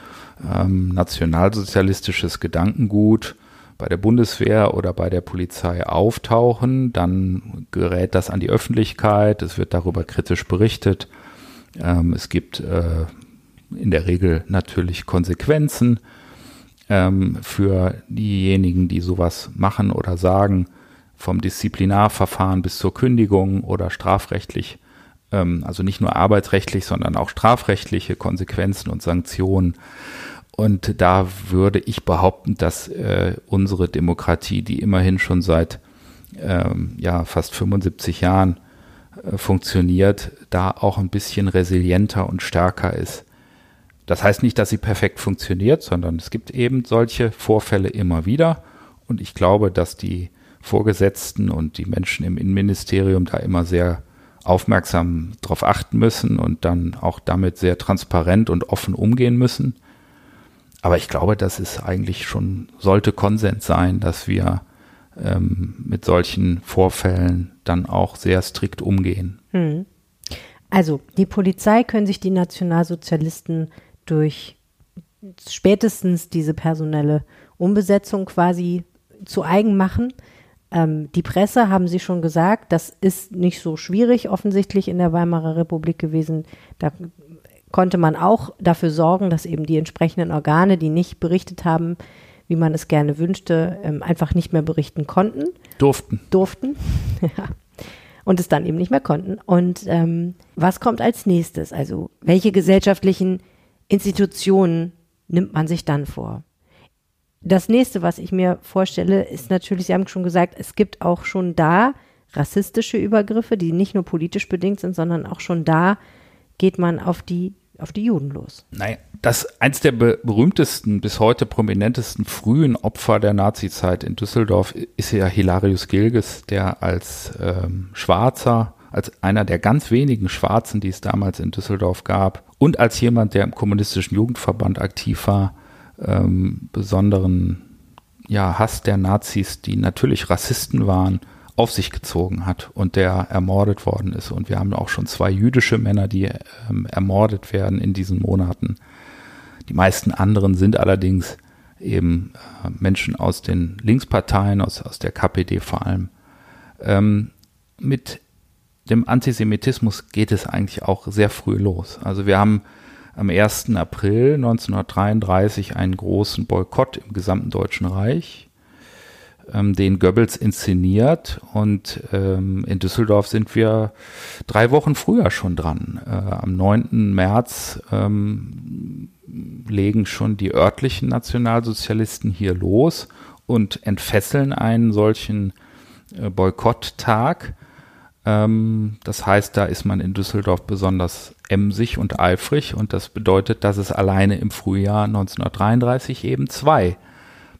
ähm, nationalsozialistisches Gedankengut bei der Bundeswehr oder bei der Polizei auftauchen, dann gerät das an die Öffentlichkeit, es wird darüber kritisch berichtet. Ähm, es gibt äh, in der Regel natürlich Konsequenzen ähm, für diejenigen, die sowas machen oder sagen vom Disziplinarverfahren bis zur Kündigung oder strafrechtlich, ähm, also nicht nur arbeitsrechtlich, sondern auch strafrechtliche Konsequenzen und Sanktionen. Und da würde ich behaupten, dass äh, unsere Demokratie, die immerhin schon seit ähm, ja, fast 75 Jahren äh, funktioniert, da auch ein bisschen resilienter und stärker ist. Das heißt nicht, dass sie perfekt funktioniert, sondern es gibt eben solche Vorfälle immer wieder. Und ich glaube, dass die Vorgesetzten und die Menschen im Innenministerium da immer sehr aufmerksam darauf achten müssen und dann auch damit sehr transparent und offen umgehen müssen. Aber ich glaube, das ist eigentlich schon, sollte Konsens sein, dass wir ähm, mit solchen Vorfällen dann auch sehr strikt umgehen. Hm. Also, die Polizei können sich die Nationalsozialisten durch spätestens diese personelle Umbesetzung quasi zu eigen machen. Ähm, die Presse, haben Sie schon gesagt, das ist nicht so schwierig offensichtlich in der Weimarer Republik gewesen. Da konnte man auch dafür sorgen, dass eben die entsprechenden Organe, die nicht berichtet haben, wie man es gerne wünschte, ähm, einfach nicht mehr berichten konnten. Durften. Durften. ja. und es dann eben nicht mehr konnten. Und ähm, was kommt als nächstes? Also welche gesellschaftlichen Institutionen nimmt man sich dann vor? Das nächste, was ich mir vorstelle, ist natürlich, Sie haben schon gesagt, es gibt auch schon da rassistische Übergriffe, die nicht nur politisch bedingt sind, sondern auch schon da geht man auf die auf die Juden los. Naja, das eins der berühmtesten, bis heute prominentesten frühen Opfer der Nazizeit in Düsseldorf ist ja Hilarius Gilges, der als ähm, Schwarzer, als einer der ganz wenigen Schwarzen, die es damals in Düsseldorf gab, und als jemand, der im kommunistischen Jugendverband aktiv war, ähm, besonderen ja, Hass der Nazis, die natürlich Rassisten waren, auf sich gezogen hat und der ermordet worden ist. Und wir haben auch schon zwei jüdische Männer, die ähm, ermordet werden in diesen Monaten. Die meisten anderen sind allerdings eben äh, Menschen aus den Linksparteien, aus, aus der KPD vor allem. Ähm, mit dem Antisemitismus geht es eigentlich auch sehr früh los. Also wir haben am 1. April 1933 einen großen Boykott im gesamten Deutschen Reich den Goebbels inszeniert. Und ähm, in Düsseldorf sind wir drei Wochen früher schon dran. Äh, am 9. März ähm, legen schon die örtlichen Nationalsozialisten hier los und entfesseln einen solchen äh, Boykotttag. Ähm, das heißt, da ist man in Düsseldorf besonders emsig und eifrig und das bedeutet, dass es alleine im Frühjahr 1933 eben zwei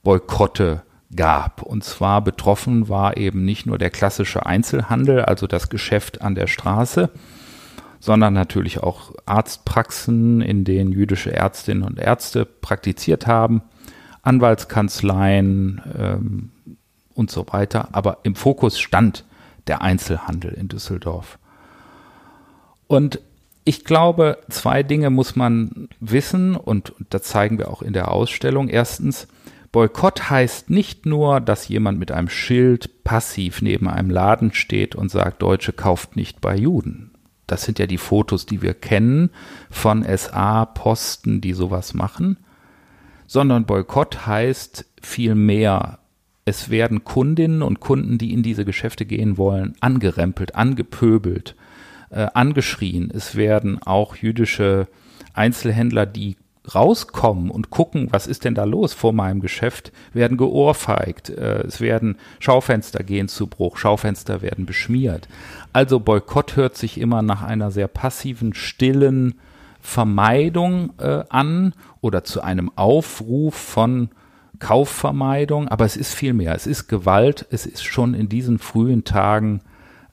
Boykotte gab. Und zwar betroffen war eben nicht nur der klassische Einzelhandel, also das Geschäft an der Straße, sondern natürlich auch Arztpraxen, in denen jüdische Ärztinnen und Ärzte praktiziert haben, Anwaltskanzleien ähm, und so weiter. Aber im Fokus stand der Einzelhandel in Düsseldorf. Und ich glaube, zwei Dinge muss man wissen und, das zeigen wir auch in der Ausstellung. Erstens, Boykott heißt nicht nur, dass jemand mit einem Schild passiv neben einem Laden steht und sagt, Deutsche kauft nicht bei Juden. Das sind ja die Fotos, die wir kennen von SA-Posten, die sowas machen. Sondern Boykott heißt viel mehr. Es werden Kundinnen und Kunden, die in diese Geschäfte gehen wollen, angerempelt, angepöbelt, äh, angeschrien. Es werden auch jüdische Einzelhändler, die rauskommen und gucken, was ist denn da los vor meinem Geschäft, werden geohrfeigt, äh, es werden Schaufenster gehen zu Bruch, Schaufenster werden beschmiert. Also Boykott hört sich immer nach einer sehr passiven, stillen Vermeidung äh, an oder zu einem Aufruf von Kaufvermeidung, aber es ist viel mehr. Es ist Gewalt, es ist schon in diesen frühen Tagen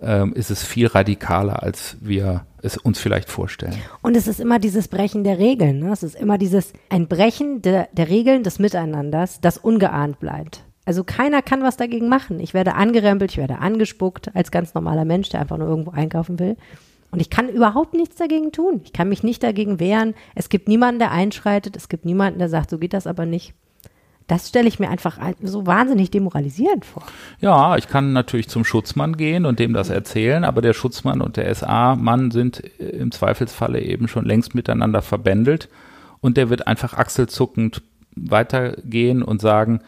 ähm, ist es viel radikaler, als wir es uns vielleicht vorstellen. Und es ist immer dieses Brechen der Regeln. Ne? Es ist immer dieses ein Brechen der, der Regeln des Miteinanders, das ungeahnt bleibt. Also keiner kann was dagegen machen. Ich werde angerempelt, ich werde angespuckt als ganz normaler Mensch, der einfach nur irgendwo einkaufen will. Und ich kann überhaupt nichts dagegen tun. Ich kann mich nicht dagegen wehren. Es gibt niemanden, der einschreitet. Es gibt niemanden, der sagt, so geht das aber nicht. Das stelle ich mir einfach so wahnsinnig demoralisierend vor. Ja, ich kann natürlich zum Schutzmann gehen und dem das erzählen, aber der Schutzmann und der SA-Mann sind im Zweifelsfalle eben schon längst miteinander verbändelt und der wird einfach achselzuckend weitergehen und sagen,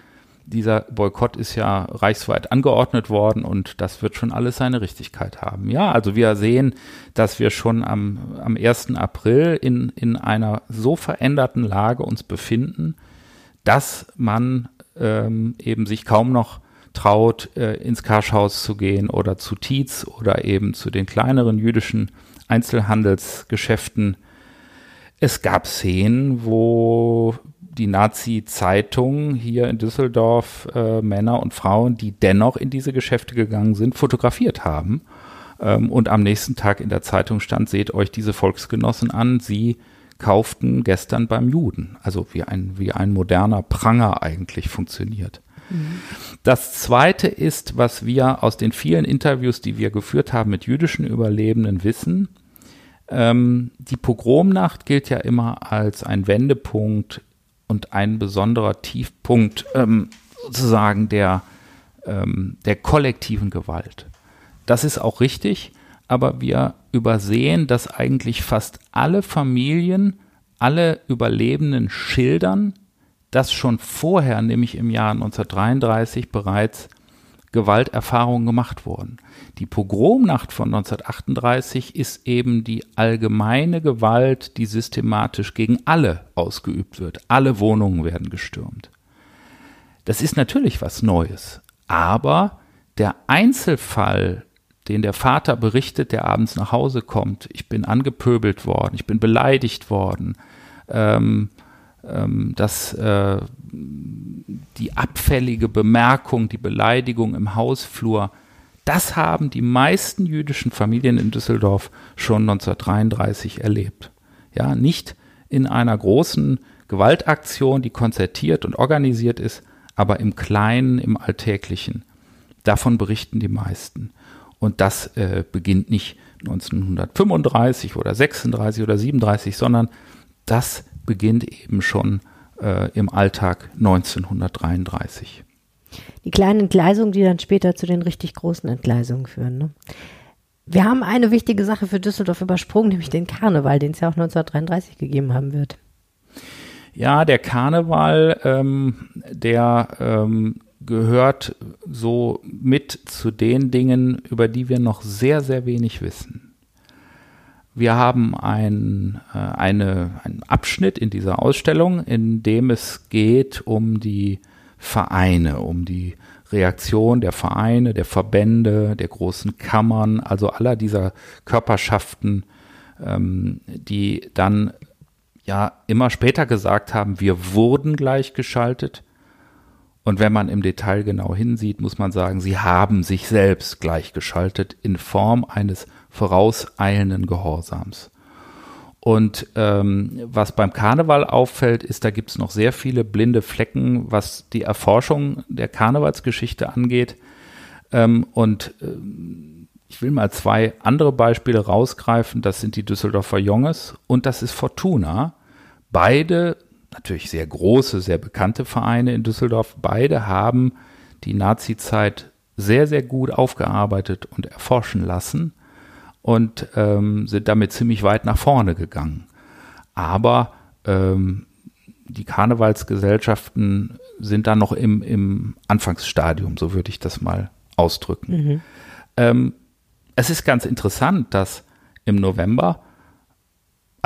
dieser Boykott ist ja reichsweit angeordnet worden und das wird schon alles seine Richtigkeit haben. Ja, also wir sehen, dass wir schon am, am 1. April in, in einer so veränderten Lage uns befinden, dass man ähm, eben sich kaum noch traut, äh, ins Karschhaus zu gehen oder zu Tietz oder eben zu den kleineren jüdischen Einzelhandelsgeschäften. Es gab Szenen, wo die Nazi-Zeitung hier in Düsseldorf äh, Männer und Frauen, die dennoch in diese Geschäfte gegangen sind, fotografiert haben. Ähm, und am nächsten Tag in der Zeitung stand, seht euch diese Volksgenossen an, sie kauften gestern beim Juden. Also wie ein, wie ein moderner Pranger eigentlich funktioniert. Das zweite ist, was wir aus den vielen Interviews, die wir geführt haben mit jüdischen Überlebenden wissen. Ähm, die Pogromnacht gilt ja immer als ein Wendepunkt und ein besonderer Tiefpunkt ähm, sozusagen der, ähm, der kollektiven Gewalt. Das ist auch richtig aber wir übersehen, dass eigentlich fast alle Familien, alle Überlebenden schildern, dass schon vorher, nämlich im Jahr 1933 bereits Gewalterfahrungen gemacht wurden. Die Pogromnacht von 1938 ist eben die allgemeine Gewalt, die systematisch gegen alle ausgeübt wird. Alle Wohnungen werden gestürmt. Das ist natürlich was Neues, aber der Einzelfall, den der Vater berichtet, der abends nach Hause kommt, ich bin angepöbelt worden, ich bin beleidigt worden, ähm, ähm, dass äh, die abfällige Bemerkung, die Beleidigung im Hausflur, das haben die meisten jüdischen Familien in Düsseldorf schon 1933 erlebt. Ja, nicht in einer großen Gewaltaktion, die konzertiert und organisiert ist, aber im Kleinen, im Alltäglichen. Davon berichten die meisten. Und das äh, beginnt nicht 1935 oder 36 oder 37, sondern das beginnt eben schon äh, im Alltag 1933. Die kleinen Entgleisungen, die dann später zu den richtig großen Entgleisungen führen. Ne? Wir haben eine wichtige Sache für Düsseldorf übersprungen, nämlich den Karneval, den es ja auch 1933 gegeben haben wird. Ja, der Karneval, ähm, der ähm, gehört so mit zu den Dingen, über die wir noch sehr, sehr wenig wissen. Wir haben ein, äh, eine, einen Abschnitt in dieser Ausstellung, in dem es geht um die Vereine, um die Reaktion der Vereine, der Verbände, der großen Kammern, also aller dieser Körperschaften, ähm, die dann ja immer später gesagt haben, wir wurden gleichgeschaltet. Und wenn man im Detail genau hinsieht, muss man sagen, sie haben sich selbst gleichgeschaltet in Form eines vorauseilenden Gehorsams. Und ähm, was beim Karneval auffällt, ist, da gibt es noch sehr viele blinde Flecken, was die Erforschung der Karnevalsgeschichte angeht. Ähm, und ähm, ich will mal zwei andere Beispiele rausgreifen. Das sind die Düsseldorfer Jonges und das ist Fortuna. Beide, natürlich sehr große, sehr bekannte Vereine in Düsseldorf, beide haben die Nazi-Zeit sehr, sehr gut aufgearbeitet und erforschen lassen und ähm, sind damit ziemlich weit nach vorne gegangen. Aber ähm, die Karnevalsgesellschaften sind da noch im, im Anfangsstadium, so würde ich das mal ausdrücken. Mhm. Ähm, es ist ganz interessant, dass im November,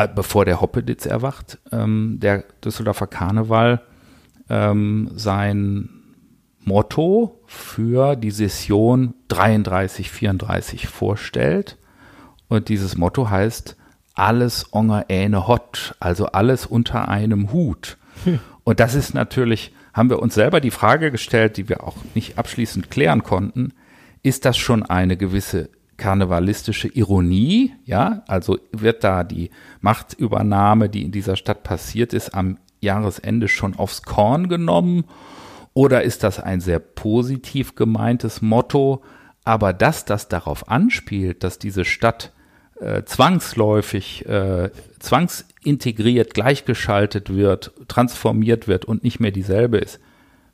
bevor der Hoppeditz erwacht, ähm, der Düsseldorfer Karneval ähm, sein Motto für die Session 33, 34 vorstellt und dieses Motto heißt, alles onger äne hot, also alles unter einem Hut. Hm. Und das ist natürlich, haben wir uns selber die Frage gestellt, die wir auch nicht abschließend klären konnten, ist das schon eine gewisse karnevalistische Ironie? Ja, also wird da die Machtübernahme, die in dieser Stadt passiert ist, am Jahresende schon aufs Korn genommen? Oder ist das ein sehr positiv gemeintes Motto? Aber dass das darauf anspielt, dass diese Stadt äh, zwangsläufig, äh, zwangsintegriert, gleichgeschaltet wird, transformiert wird und nicht mehr dieselbe ist,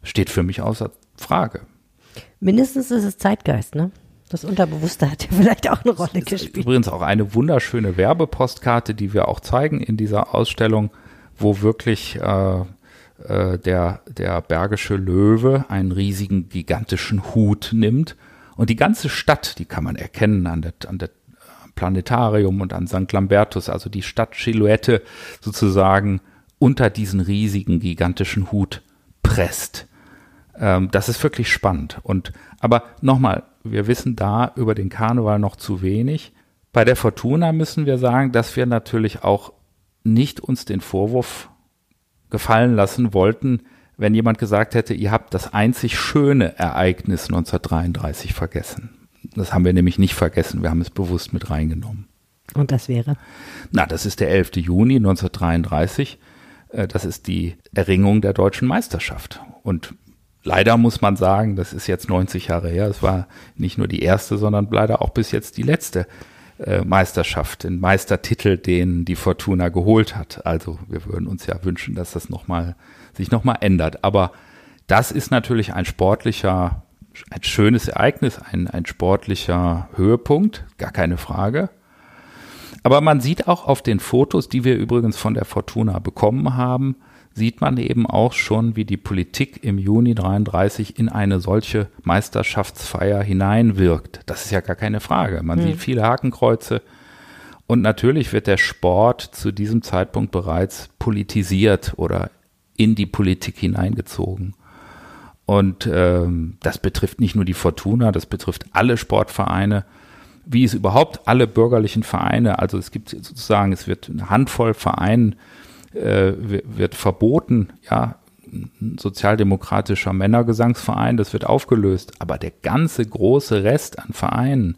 steht für mich außer Frage. Mindestens ist es Zeitgeist, ne? Das Unterbewusste hat ja vielleicht auch eine Rolle gespielt. Übrigens auch eine wunderschöne Werbepostkarte, die wir auch zeigen in dieser Ausstellung, wo wirklich äh, äh, der, der bergische Löwe einen riesigen, gigantischen Hut nimmt. Und die ganze Stadt, die kann man erkennen an der, an der Planetarium und an St. Lambertus, also die Stadtsilhouette sozusagen unter diesen riesigen, gigantischen Hut presst. Ähm, das ist wirklich spannend. Und aber nochmal, wir wissen da über den Karneval noch zu wenig. Bei der Fortuna müssen wir sagen, dass wir natürlich auch nicht uns den Vorwurf gefallen lassen wollten, wenn jemand gesagt hätte, ihr habt das einzig schöne Ereignis 1933 vergessen. Das haben wir nämlich nicht vergessen. Wir haben es bewusst mit reingenommen. Und das wäre? Na, das ist der 11. Juni 1933. Äh, das ist die Erringung der deutschen Meisterschaft. Und leider muss man sagen, das ist jetzt 90 Jahre her. Es war nicht nur die erste, sondern leider auch bis jetzt die letzte äh, Meisterschaft, den Meistertitel, den die Fortuna geholt hat. Also wir würden uns ja wünschen, dass das noch mal, sich nochmal ändert. Aber das ist natürlich ein sportlicher ein schönes Ereignis, ein, ein sportlicher Höhepunkt, gar keine Frage. Aber man sieht auch auf den Fotos, die wir übrigens von der Fortuna bekommen haben, sieht man eben auch schon, wie die Politik im Juni 33 in eine solche Meisterschaftsfeier hineinwirkt. Das ist ja gar keine Frage. Man mhm. sieht viele Hakenkreuze. Und natürlich wird der Sport zu diesem Zeitpunkt bereits politisiert oder in die Politik hineingezogen. Und ähm, das betrifft nicht nur die Fortuna, das betrifft alle Sportvereine, wie es überhaupt alle bürgerlichen Vereine, also es gibt sozusagen, es wird eine Handvoll Vereinen, äh, wird verboten, ja, ein sozialdemokratischer Männergesangsverein, das wird aufgelöst, aber der ganze große Rest an Vereinen,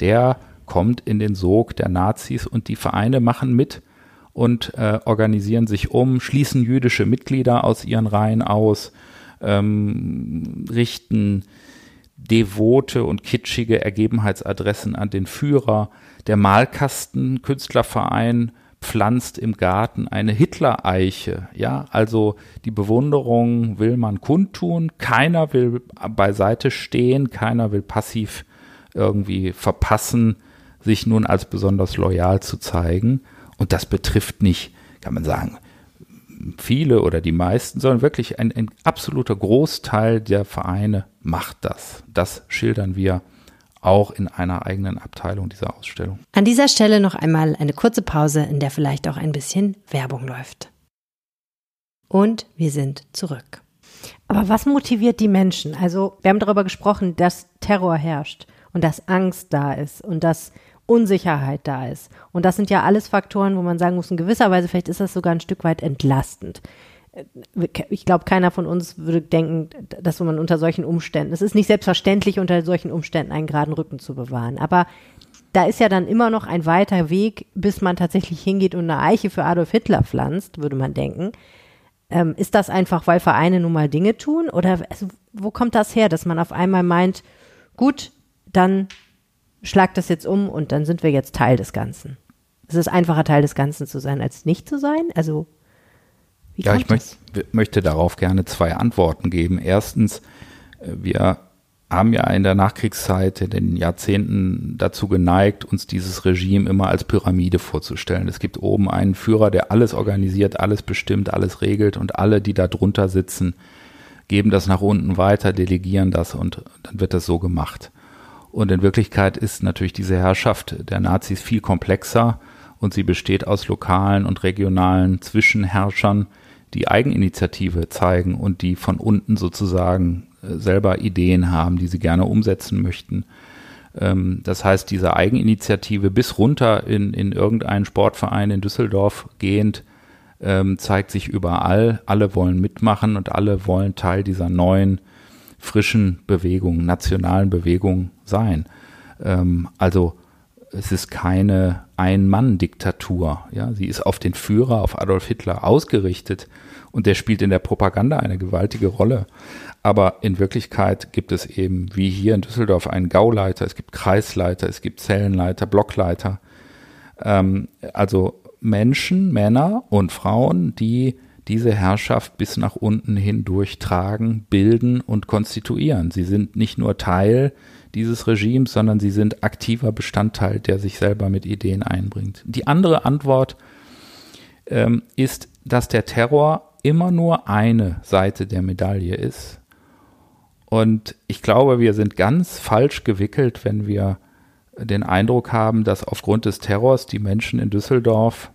der kommt in den Sog der Nazis und die Vereine machen mit und äh, organisieren sich um, schließen jüdische Mitglieder aus ihren Reihen aus, ähm, richten devote und kitschige Ergebenheitsadressen an den Führer. Der Malkasten Künstlerverein pflanzt im Garten eine Hitlereiche. Ja, also die Bewunderung will man kundtun. Keiner will beiseite stehen. Keiner will passiv irgendwie verpassen, sich nun als besonders loyal zu zeigen. Und das betrifft nicht, kann man sagen, viele oder die meisten, sondern wirklich ein, ein absoluter Großteil der Vereine macht das. Das schildern wir auch in einer eigenen Abteilung dieser Ausstellung. An dieser Stelle noch einmal eine kurze Pause, in der vielleicht auch ein bisschen Werbung läuft. Und wir sind zurück. Aber was motiviert die Menschen? Also, wir haben darüber gesprochen, dass Terror herrscht und dass Angst da ist und dass Unsicherheit da ist. Und das sind ja alles Faktoren, wo man sagen muss, in gewisser Weise, vielleicht ist das sogar ein Stück weit entlastend. Ich glaube, keiner von uns würde denken, dass man unter solchen Umständen, es ist nicht selbstverständlich, unter solchen Umständen einen geraden Rücken zu bewahren. Aber da ist ja dann immer noch ein weiter Weg, bis man tatsächlich hingeht und eine Eiche für Adolf Hitler pflanzt, würde man denken. Ähm, ist das einfach, weil Vereine nun mal Dinge tun? Oder also, wo kommt das her, dass man auf einmal meint, gut, dann schlag das jetzt um und dann sind wir jetzt Teil des Ganzen. Es ist einfacher, Teil des Ganzen zu sein, als nicht zu sein. Also, wie ja, ich möcht, möchte darauf gerne zwei Antworten geben. Erstens, äh, wir haben ja in der Nachkriegszeit, in den Jahrzehnten dazu geneigt, uns dieses Regime immer als Pyramide vorzustellen. Es gibt oben einen Führer, der alles organisiert, alles bestimmt, alles regelt und alle, die da drunter sitzen, geben das nach unten weiter, delegieren das und dann wird das so gemacht. Und in Wirklichkeit ist natürlich diese Herrschaft der Nazis viel komplexer und sie besteht aus lokalen und regionalen Zwischenherrschern, die Eigeninitiative zeigen und die von unten sozusagen äh, selber Ideen haben, die sie gerne umsetzen möchten. Ähm, das heißt, diese Eigeninitiative bis runter in, in irgendeinen Sportverein in Düsseldorf gehend ähm, zeigt sich überall. Alle wollen mitmachen und alle wollen Teil dieser neuen frischen Bewegung, nationalen Bewegung sein. Ähm, also es ist keine Ein-Mann-Diktatur. Ja? Sie ist auf den Führer, auf Adolf Hitler ausgerichtet und der spielt in der Propaganda eine gewaltige Rolle. Aber in Wirklichkeit gibt es eben, wie hier in Düsseldorf, einen Gauleiter, es gibt Kreisleiter, es gibt Zellenleiter, Blockleiter. Ähm, also Menschen, Männer und Frauen, die diese Herrschaft bis nach unten hin durchtragen, bilden und konstituieren. Sie sind nicht nur Teil dieses Regimes, sondern sie sind aktiver Bestandteil, der sich selber mit Ideen einbringt. Die andere Antwort ähm, ist, dass der Terror immer nur eine Seite der Medaille ist. Und ich glaube, wir sind ganz falsch gewickelt, wenn wir den Eindruck haben, dass aufgrund des Terrors die Menschen in Düsseldorf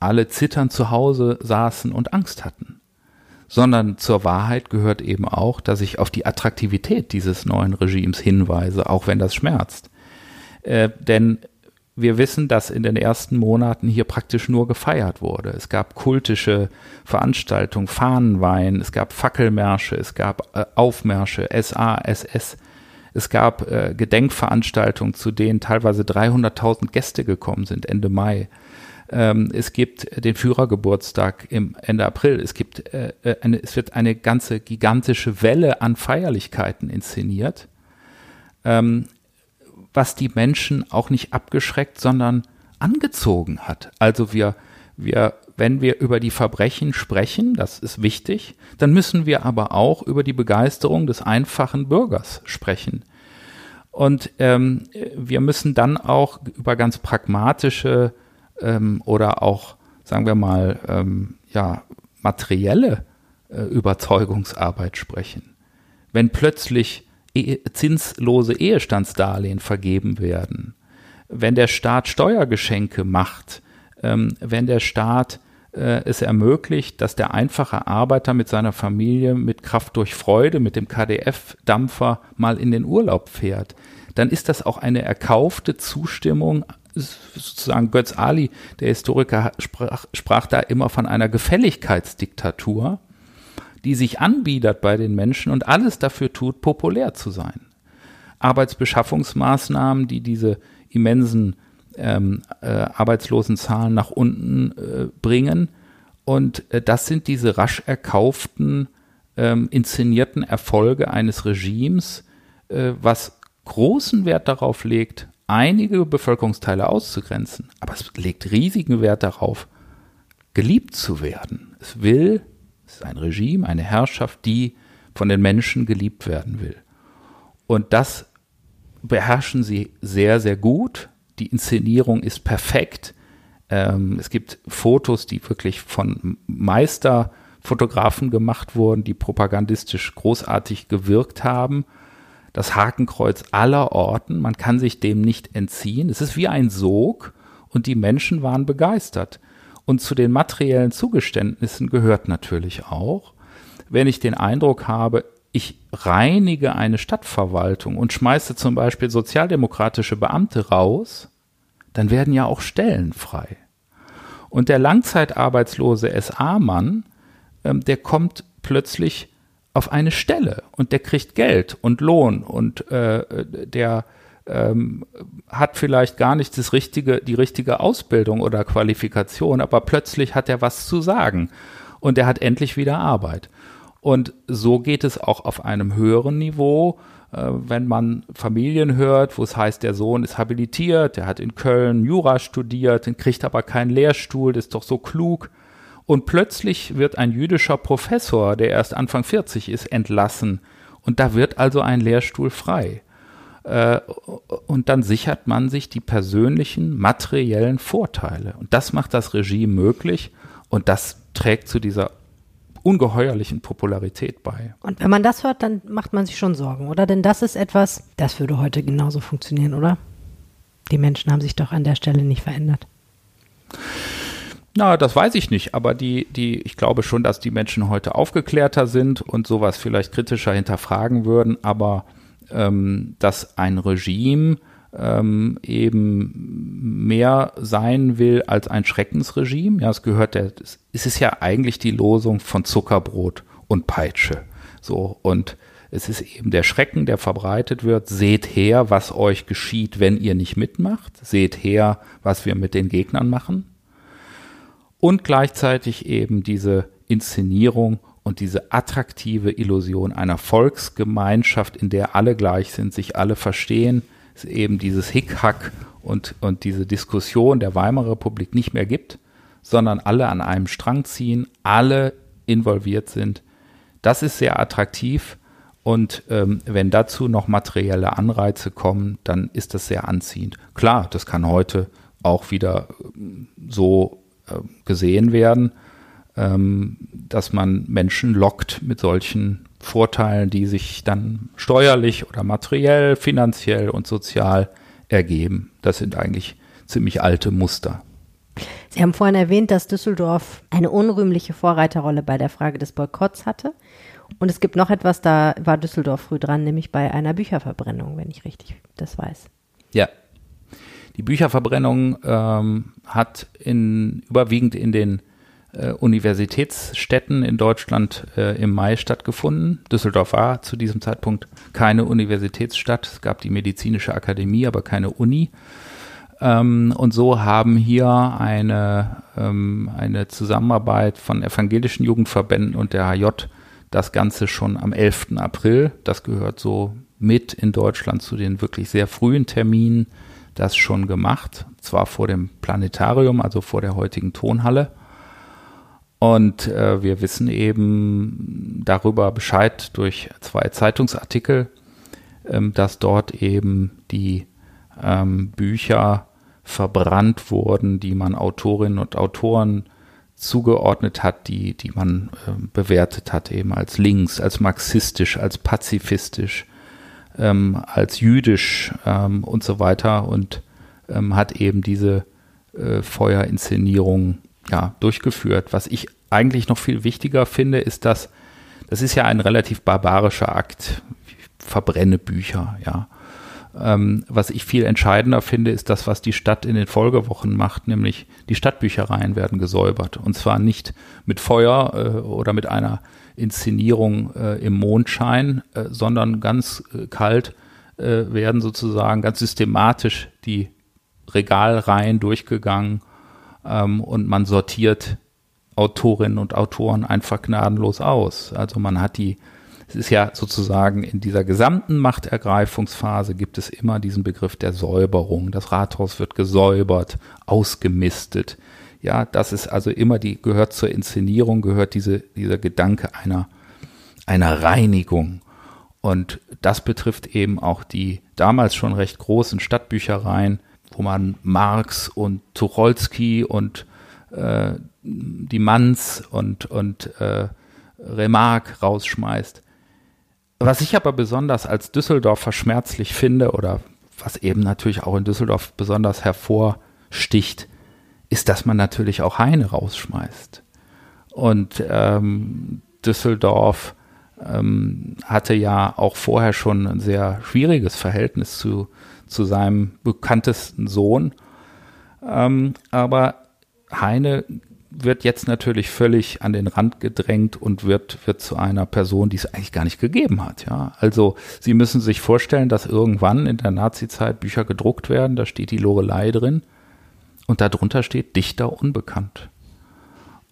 alle zitternd zu Hause saßen und Angst hatten. Sondern zur Wahrheit gehört eben auch, dass ich auf die Attraktivität dieses neuen Regimes hinweise, auch wenn das schmerzt. Äh, denn wir wissen, dass in den ersten Monaten hier praktisch nur gefeiert wurde. Es gab kultische Veranstaltungen, Fahnenwein, es gab Fackelmärsche, es gab äh, Aufmärsche, SA, SS. Es gab äh, Gedenkveranstaltungen, zu denen teilweise 300.000 Gäste gekommen sind Ende Mai. Ähm, es gibt den Führergeburtstag im Ende April. Es gibt äh, äh, eine, es wird eine ganze gigantische Welle an Feierlichkeiten inszeniert, ähm, was die Menschen auch nicht abgeschreckt, sondern angezogen hat. Also wir, wir, wenn wir über die Verbrechen sprechen, das ist wichtig, dann müssen wir aber auch über die Begeisterung des einfachen Bürgers sprechen. Und ähm, wir müssen dann auch über ganz pragmatische ähm, oder auch, sagen wir mal, ähm, ja, materielle äh, Überzeugungsarbeit sprechen. Wenn plötzlich e zinslose Ehestandsdarlehen vergeben werden, wenn der Staat Steuergeschenke macht, ähm, wenn der Staat äh, es ermöglicht, dass der einfache Arbeiter mit seiner Familie mit Kraft durch Freude mit dem KDF-Dampfer mal in den Urlaub fährt, dann ist das auch eine erkaufte Zustimmung sozusagen Götz Ali, der Historiker, sprach, sprach da immer von einer Gefälligkeitsdiktatur, die sich anbietet bei den Menschen und alles dafür tut, populär zu sein. Arbeitsbeschaffungsmaßnahmen, die diese immensen ähm, äh, Arbeitslosenzahlen nach unten äh, bringen. Und äh, das sind diese rasch erkauften, ähm, inszenierten Erfolge eines Regimes, äh, was großen Wert darauf legt, einige Bevölkerungsteile auszugrenzen. Aber es legt riesigen Wert darauf, geliebt zu werden. Es will, es ist ein Regime, eine Herrschaft, die von den Menschen geliebt werden will. Und das beherrschen sie sehr, sehr gut die Inszenierung ist perfekt. Ähm, es gibt Fotos, die wirklich von Meisterfotografen gemacht wurden, die propagandistisch großartig gewirkt haben. Das Hakenkreuz aller Orten, man kann sich dem nicht entziehen. Es ist wie ein Sog und die Menschen waren begeistert. Und zu den materiellen Zugeständnissen gehört natürlich auch, wenn ich den Eindruck habe, ich reinige eine Stadtverwaltung und schmeiße zum Beispiel sozialdemokratische Beamte raus, dann werden ja auch Stellen frei. Und der langzeitarbeitslose SA-Mann, ähm, der kommt plötzlich auf eine Stelle und der kriegt Geld und Lohn und äh, der ähm, hat vielleicht gar nicht das richtige, die richtige Ausbildung oder Qualifikation, aber plötzlich hat er was zu sagen und er hat endlich wieder Arbeit. Und so geht es auch auf einem höheren Niveau, äh, wenn man Familien hört, wo es heißt, der Sohn ist habilitiert, der hat in Köln Jura studiert, kriegt aber keinen Lehrstuhl, ist doch so klug. Und plötzlich wird ein jüdischer Professor, der erst Anfang 40 ist, entlassen. Und da wird also ein Lehrstuhl frei. Äh, und dann sichert man sich die persönlichen materiellen Vorteile. Und das macht das Regime möglich. Und das trägt zu dieser ungeheuerlichen Popularität bei. Und wenn man das hört, dann macht man sich schon Sorgen, oder? Denn das ist etwas, das würde heute genauso funktionieren, oder? Die Menschen haben sich doch an der Stelle nicht verändert. Na, das weiß ich nicht, aber die, die, ich glaube schon, dass die Menschen heute aufgeklärter sind und sowas vielleicht kritischer hinterfragen würden, aber ähm, dass ein Regime ähm, eben mehr sein will als ein Schreckensregime. Ja, es gehört der, es ist ja eigentlich die Losung von Zuckerbrot und Peitsche. So, und es ist eben der Schrecken, der verbreitet wird. Seht her, was euch geschieht, wenn ihr nicht mitmacht. Seht her, was wir mit den Gegnern machen. Und gleichzeitig eben diese Inszenierung und diese attraktive Illusion einer Volksgemeinschaft, in der alle gleich sind, sich alle verstehen, es eben dieses Hickhack und, und diese Diskussion der Weimarer Republik nicht mehr gibt, sondern alle an einem Strang ziehen, alle involviert sind. Das ist sehr attraktiv und ähm, wenn dazu noch materielle Anreize kommen, dann ist das sehr anziehend. Klar, das kann heute auch wieder ähm, so gesehen werden, ähm, dass man Menschen lockt mit solchen Vorteilen, die sich dann steuerlich oder materiell, finanziell und sozial ergeben. Das sind eigentlich ziemlich alte Muster. Sie haben vorhin erwähnt, dass Düsseldorf eine unrühmliche Vorreiterrolle bei der Frage des Boykotts hatte. Und es gibt noch etwas, da war Düsseldorf früh dran, nämlich bei einer Bücherverbrennung, wenn ich richtig das weiß. Ja. Die Bücherverbrennung ähm, hat in, überwiegend in den äh, Universitätsstädten in Deutschland äh, im Mai stattgefunden. Düsseldorf war zu diesem Zeitpunkt keine Universitätsstadt. Es gab die Medizinische Akademie, aber keine Uni. Ähm, und so haben hier eine, ähm, eine Zusammenarbeit von evangelischen Jugendverbänden und der HJ das Ganze schon am 11. April, das gehört so mit in Deutschland zu den wirklich sehr frühen Terminen, das schon gemacht. Zwar vor dem Planetarium, also vor der heutigen Tonhalle. Und äh, wir wissen eben darüber Bescheid durch zwei Zeitungsartikel, ähm, dass dort eben die ähm, Bücher verbrannt wurden, die man Autorinnen und Autoren zugeordnet hat, die, die man äh, bewertet hat, eben als links, als marxistisch, als pazifistisch, ähm, als jüdisch ähm, und so weiter und ähm, hat eben diese äh, Feuerinszenierung ja, durchgeführt. Was ich eigentlich noch viel wichtiger finde, ist, dass das ist ja ein relativ barbarischer Akt. Ich verbrenne Bücher, ja. Ähm, was ich viel entscheidender finde, ist das, was die Stadt in den Folgewochen macht, nämlich die Stadtbüchereien werden gesäubert. Und zwar nicht mit Feuer äh, oder mit einer Inszenierung äh, im Mondschein, äh, sondern ganz äh, kalt äh, werden sozusagen ganz systematisch die Regalreihen durchgegangen ähm, und man sortiert Autorinnen und Autoren einfach gnadenlos aus. Also man hat die es ist ja sozusagen in dieser gesamten Machtergreifungsphase gibt es immer diesen Begriff der Säuberung. Das Rathaus wird gesäubert, ausgemistet. Ja, das ist also immer die, gehört zur Inszenierung, gehört diese, dieser Gedanke einer, einer Reinigung. Und das betrifft eben auch die damals schon recht großen Stadtbüchereien, wo man Marx und Tucholsky und äh, die Manns und, und äh, Remarque rausschmeißt. Was ich aber besonders als Düsseldorfer schmerzlich finde oder was eben natürlich auch in Düsseldorf besonders hervorsticht, ist, dass man natürlich auch Heine rausschmeißt. Und ähm, Düsseldorf ähm, hatte ja auch vorher schon ein sehr schwieriges Verhältnis zu, zu seinem bekanntesten Sohn. Ähm, aber Heine wird jetzt natürlich völlig an den Rand gedrängt und wird, wird zu einer Person, die es eigentlich gar nicht gegeben hat. Ja, also Sie müssen sich vorstellen, dass irgendwann in der Nazizeit Bücher gedruckt werden, da steht die Lorelei drin und darunter steht Dichter unbekannt.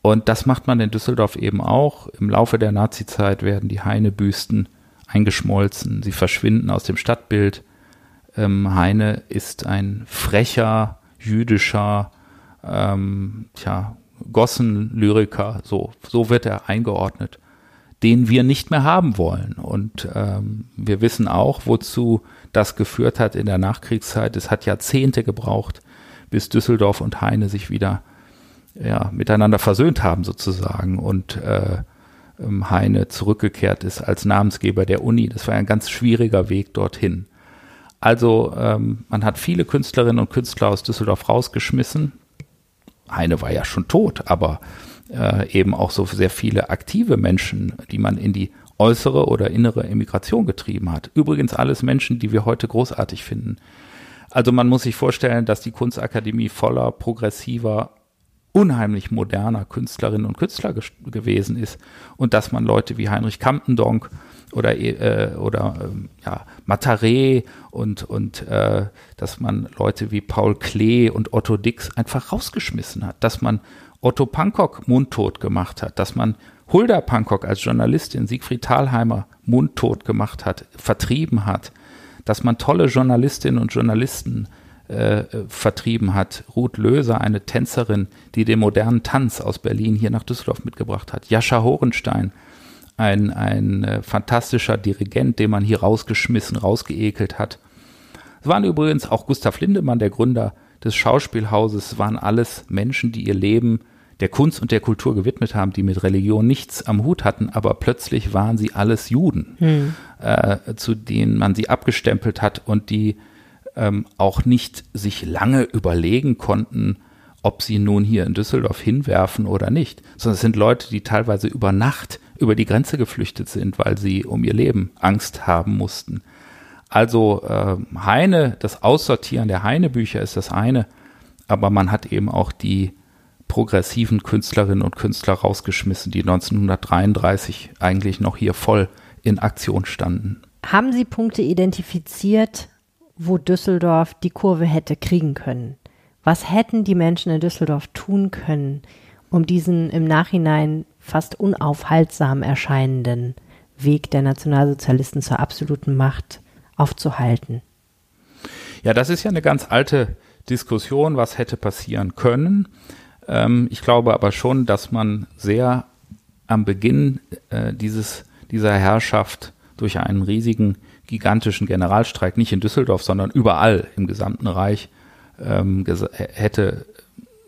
Und das macht man in Düsseldorf eben auch. Im Laufe der Nazizeit werden die Heine-Büsten eingeschmolzen, sie verschwinden aus dem Stadtbild. Ähm, Heine ist ein frecher, jüdischer, ähm, tja, Gossen-Lyriker, so, so wird er eingeordnet, den wir nicht mehr haben wollen. Und ähm, wir wissen auch, wozu das geführt hat in der Nachkriegszeit. Es hat Jahrzehnte gebraucht, bis Düsseldorf und Heine sich wieder ja, miteinander versöhnt haben sozusagen und äh, ähm, Heine zurückgekehrt ist als Namensgeber der Uni. Das war ein ganz schwieriger Weg dorthin. Also ähm, man hat viele Künstlerinnen und Künstler aus Düsseldorf rausgeschmissen, Heine war ja schon tot, aber äh, eben auch so sehr viele aktive Menschen, die man in die äußere oder innere Emigration getrieben hat. Übrigens alles Menschen, die wir heute großartig finden. Also man muss sich vorstellen, dass die Kunstakademie voller progressiver, unheimlich moderner Künstlerinnen und Künstler gewesen ist und dass man Leute wie Heinrich Kampendonk oder, äh, oder ähm, ja, Mataré und, und äh, dass man Leute wie Paul Klee und Otto Dix einfach rausgeschmissen hat, dass man Otto Pankok mundtot gemacht hat, dass man Hulda Pankok als Journalistin, Siegfried Thalheimer mundtot gemacht hat, vertrieben hat, dass man tolle Journalistinnen und Journalisten äh, vertrieben hat. Ruth Löser, eine Tänzerin, die den modernen Tanz aus Berlin hier nach Düsseldorf mitgebracht hat. Jascha Horenstein, ein, ein äh, fantastischer Dirigent, den man hier rausgeschmissen, rausgeekelt hat. Es waren übrigens auch Gustav Lindemann, der Gründer des Schauspielhauses, waren alles Menschen, die ihr Leben der Kunst und der Kultur gewidmet haben, die mit Religion nichts am Hut hatten, aber plötzlich waren sie alles Juden, hm. äh, zu denen man sie abgestempelt hat und die ähm, auch nicht sich lange überlegen konnten, ob sie nun hier in Düsseldorf hinwerfen oder nicht, sondern es sind Leute, die teilweise über Nacht über die Grenze geflüchtet sind, weil sie um ihr Leben Angst haben mussten. Also äh, Heine, das Aussortieren der Heine-Bücher ist das eine, aber man hat eben auch die progressiven Künstlerinnen und Künstler rausgeschmissen, die 1933 eigentlich noch hier voll in Aktion standen. Haben Sie Punkte identifiziert, wo Düsseldorf die Kurve hätte kriegen können? Was hätten die Menschen in Düsseldorf tun können, um diesen im Nachhinein fast unaufhaltsam erscheinenden Weg der Nationalsozialisten zur absoluten Macht aufzuhalten? Ja, das ist ja eine ganz alte Diskussion, was hätte passieren können. Ähm, ich glaube aber schon, dass man sehr am Beginn äh, dieses, dieser Herrschaft durch einen riesigen, gigantischen Generalstreik, nicht in Düsseldorf, sondern überall im gesamten Reich, ähm, hätte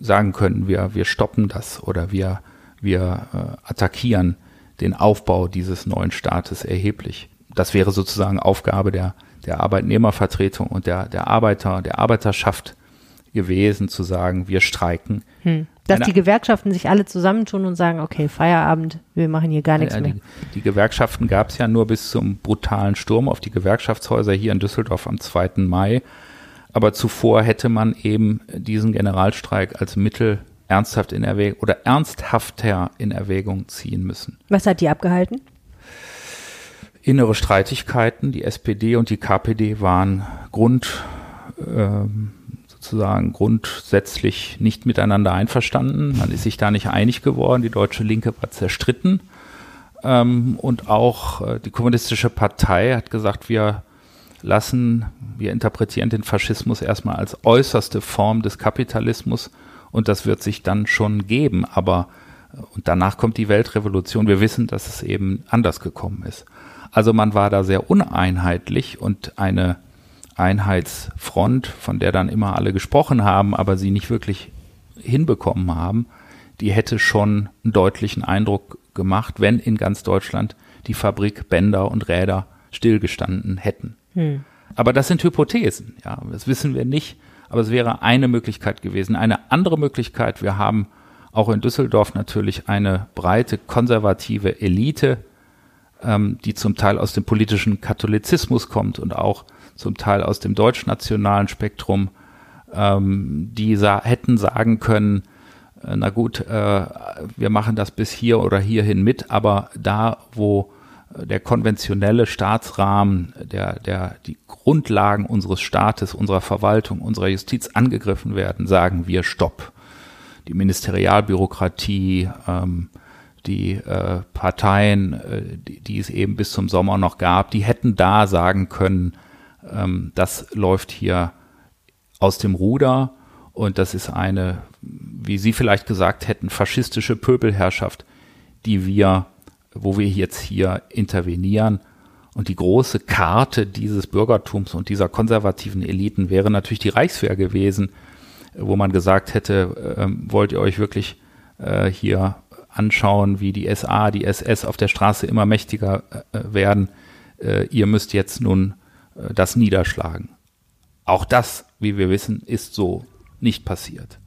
sagen können, wir, wir stoppen das oder wir, wir äh, attackieren den Aufbau dieses neuen Staates erheblich. Das wäre sozusagen Aufgabe der, der Arbeitnehmervertretung und der, der Arbeiter, der Arbeiterschaft gewesen, zu sagen, wir streiken. Hm. Dass Eine, die Gewerkschaften sich alle zusammentun und sagen, okay, Feierabend, wir machen hier gar nichts ja, mehr. Die, die Gewerkschaften gab es ja nur bis zum brutalen Sturm auf die Gewerkschaftshäuser hier in Düsseldorf am 2. Mai. Aber zuvor hätte man eben diesen Generalstreik als Mittel ernsthaft in Erwägung oder ernsthafter in Erwägung ziehen müssen. Was hat die abgehalten? Innere Streitigkeiten. Die SPD und die KPD waren Grund, ähm, sozusagen grundsätzlich nicht miteinander einverstanden. Man ist sich da nicht einig geworden. Die deutsche Linke war zerstritten. Ähm, und auch äh, die kommunistische Partei hat gesagt, wir lassen, wir interpretieren den Faschismus erstmal als äußerste Form des Kapitalismus und das wird sich dann schon geben. Aber äh, und danach kommt die Weltrevolution. Wir wissen, dass es eben anders gekommen ist. Also man war da sehr uneinheitlich und eine Einheitsfront, von der dann immer alle gesprochen haben, aber sie nicht wirklich hinbekommen haben, die hätte schon einen deutlichen Eindruck gemacht, wenn in ganz Deutschland die Fabrik, Bänder und Räder stillgestanden hätten. Hm. Aber das sind Hypothesen, ja, das wissen wir nicht, aber es wäre eine Möglichkeit gewesen. Eine andere Möglichkeit, wir haben auch in Düsseldorf natürlich eine breite konservative Elite, ähm, die zum Teil aus dem politischen Katholizismus kommt und auch zum Teil aus dem deutschnationalen Spektrum, ähm, die sa hätten sagen können, äh, na gut, äh, wir machen das bis hier oder hierhin mit, aber da, wo äh, der konventionelle Staatsrahmen, der, der, die Grundlagen unseres Staates, unserer Verwaltung, unserer Justiz angegriffen werden, sagen wir Stopp. Die Ministerialbürokratie, ähm, die äh, Parteien, äh, die, die es eben bis zum Sommer noch gab, die hätten da sagen können, das läuft hier aus dem Ruder und das ist eine, wie Sie vielleicht gesagt hätten, faschistische Pöbelherrschaft, die wir, wo wir jetzt hier intervenieren. Und die große Karte dieses Bürgertums und dieser konservativen Eliten wäre natürlich die Reichswehr gewesen, wo man gesagt hätte, äh, wollt ihr euch wirklich äh, hier anschauen, wie die SA, die SS auf der Straße immer mächtiger äh, werden. Äh, ihr müsst jetzt nun das niederschlagen. Auch das, wie wir wissen, ist so nicht passiert.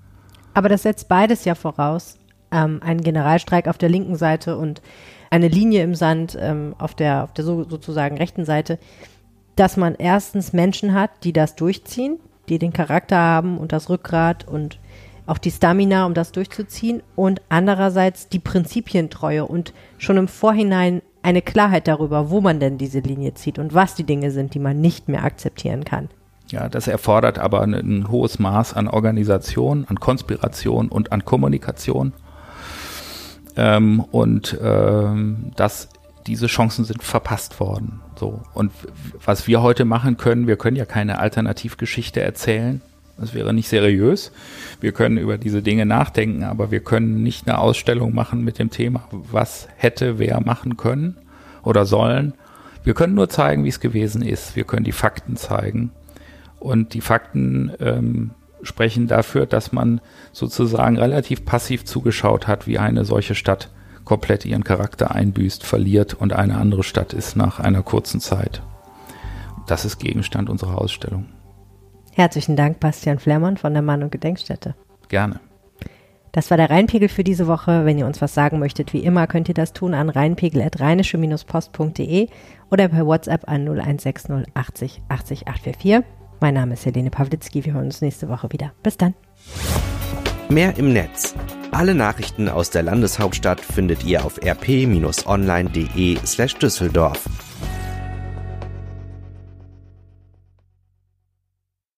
Aber das setzt beides ja voraus. Ähm, einen Generalstreik auf der linken Seite und eine Linie im Sand ähm, auf der, auf der so, sozusagen rechten Seite, dass man erstens Menschen hat, die das durchziehen, die den Charakter haben und das Rückgrat und auch die Stamina, um das durchzuziehen und andererseits die Prinzipientreue und schon im Vorhinein eine Klarheit darüber, wo man denn diese Linie zieht und was die Dinge sind, die man nicht mehr akzeptieren kann. Ja, das erfordert aber ein, ein hohes Maß an Organisation, an Konspiration und an Kommunikation. Ähm, und ähm, das, diese Chancen sind verpasst worden. So. Und was wir heute machen können, wir können ja keine Alternativgeschichte erzählen. Das wäre nicht seriös. Wir können über diese Dinge nachdenken, aber wir können nicht eine Ausstellung machen mit dem Thema, was hätte wer machen können oder sollen. Wir können nur zeigen, wie es gewesen ist. Wir können die Fakten zeigen. Und die Fakten ähm, sprechen dafür, dass man sozusagen relativ passiv zugeschaut hat, wie eine solche Stadt komplett ihren Charakter einbüßt, verliert und eine andere Stadt ist nach einer kurzen Zeit. Das ist Gegenstand unserer Ausstellung. Herzlichen Dank, Bastian Flemmann von der Mann- und Gedenkstätte. Gerne. Das war der Rheinpegel für diese Woche. Wenn ihr uns was sagen möchtet, wie immer, könnt ihr das tun an rheinpegel.rheinische-post.de oder per WhatsApp an 0160 80 80 844. Mein Name ist Helene Pawlitzki. Wir hören uns nächste Woche wieder. Bis dann. Mehr im Netz. Alle Nachrichten aus der Landeshauptstadt findet ihr auf rp-online.de slash Düsseldorf.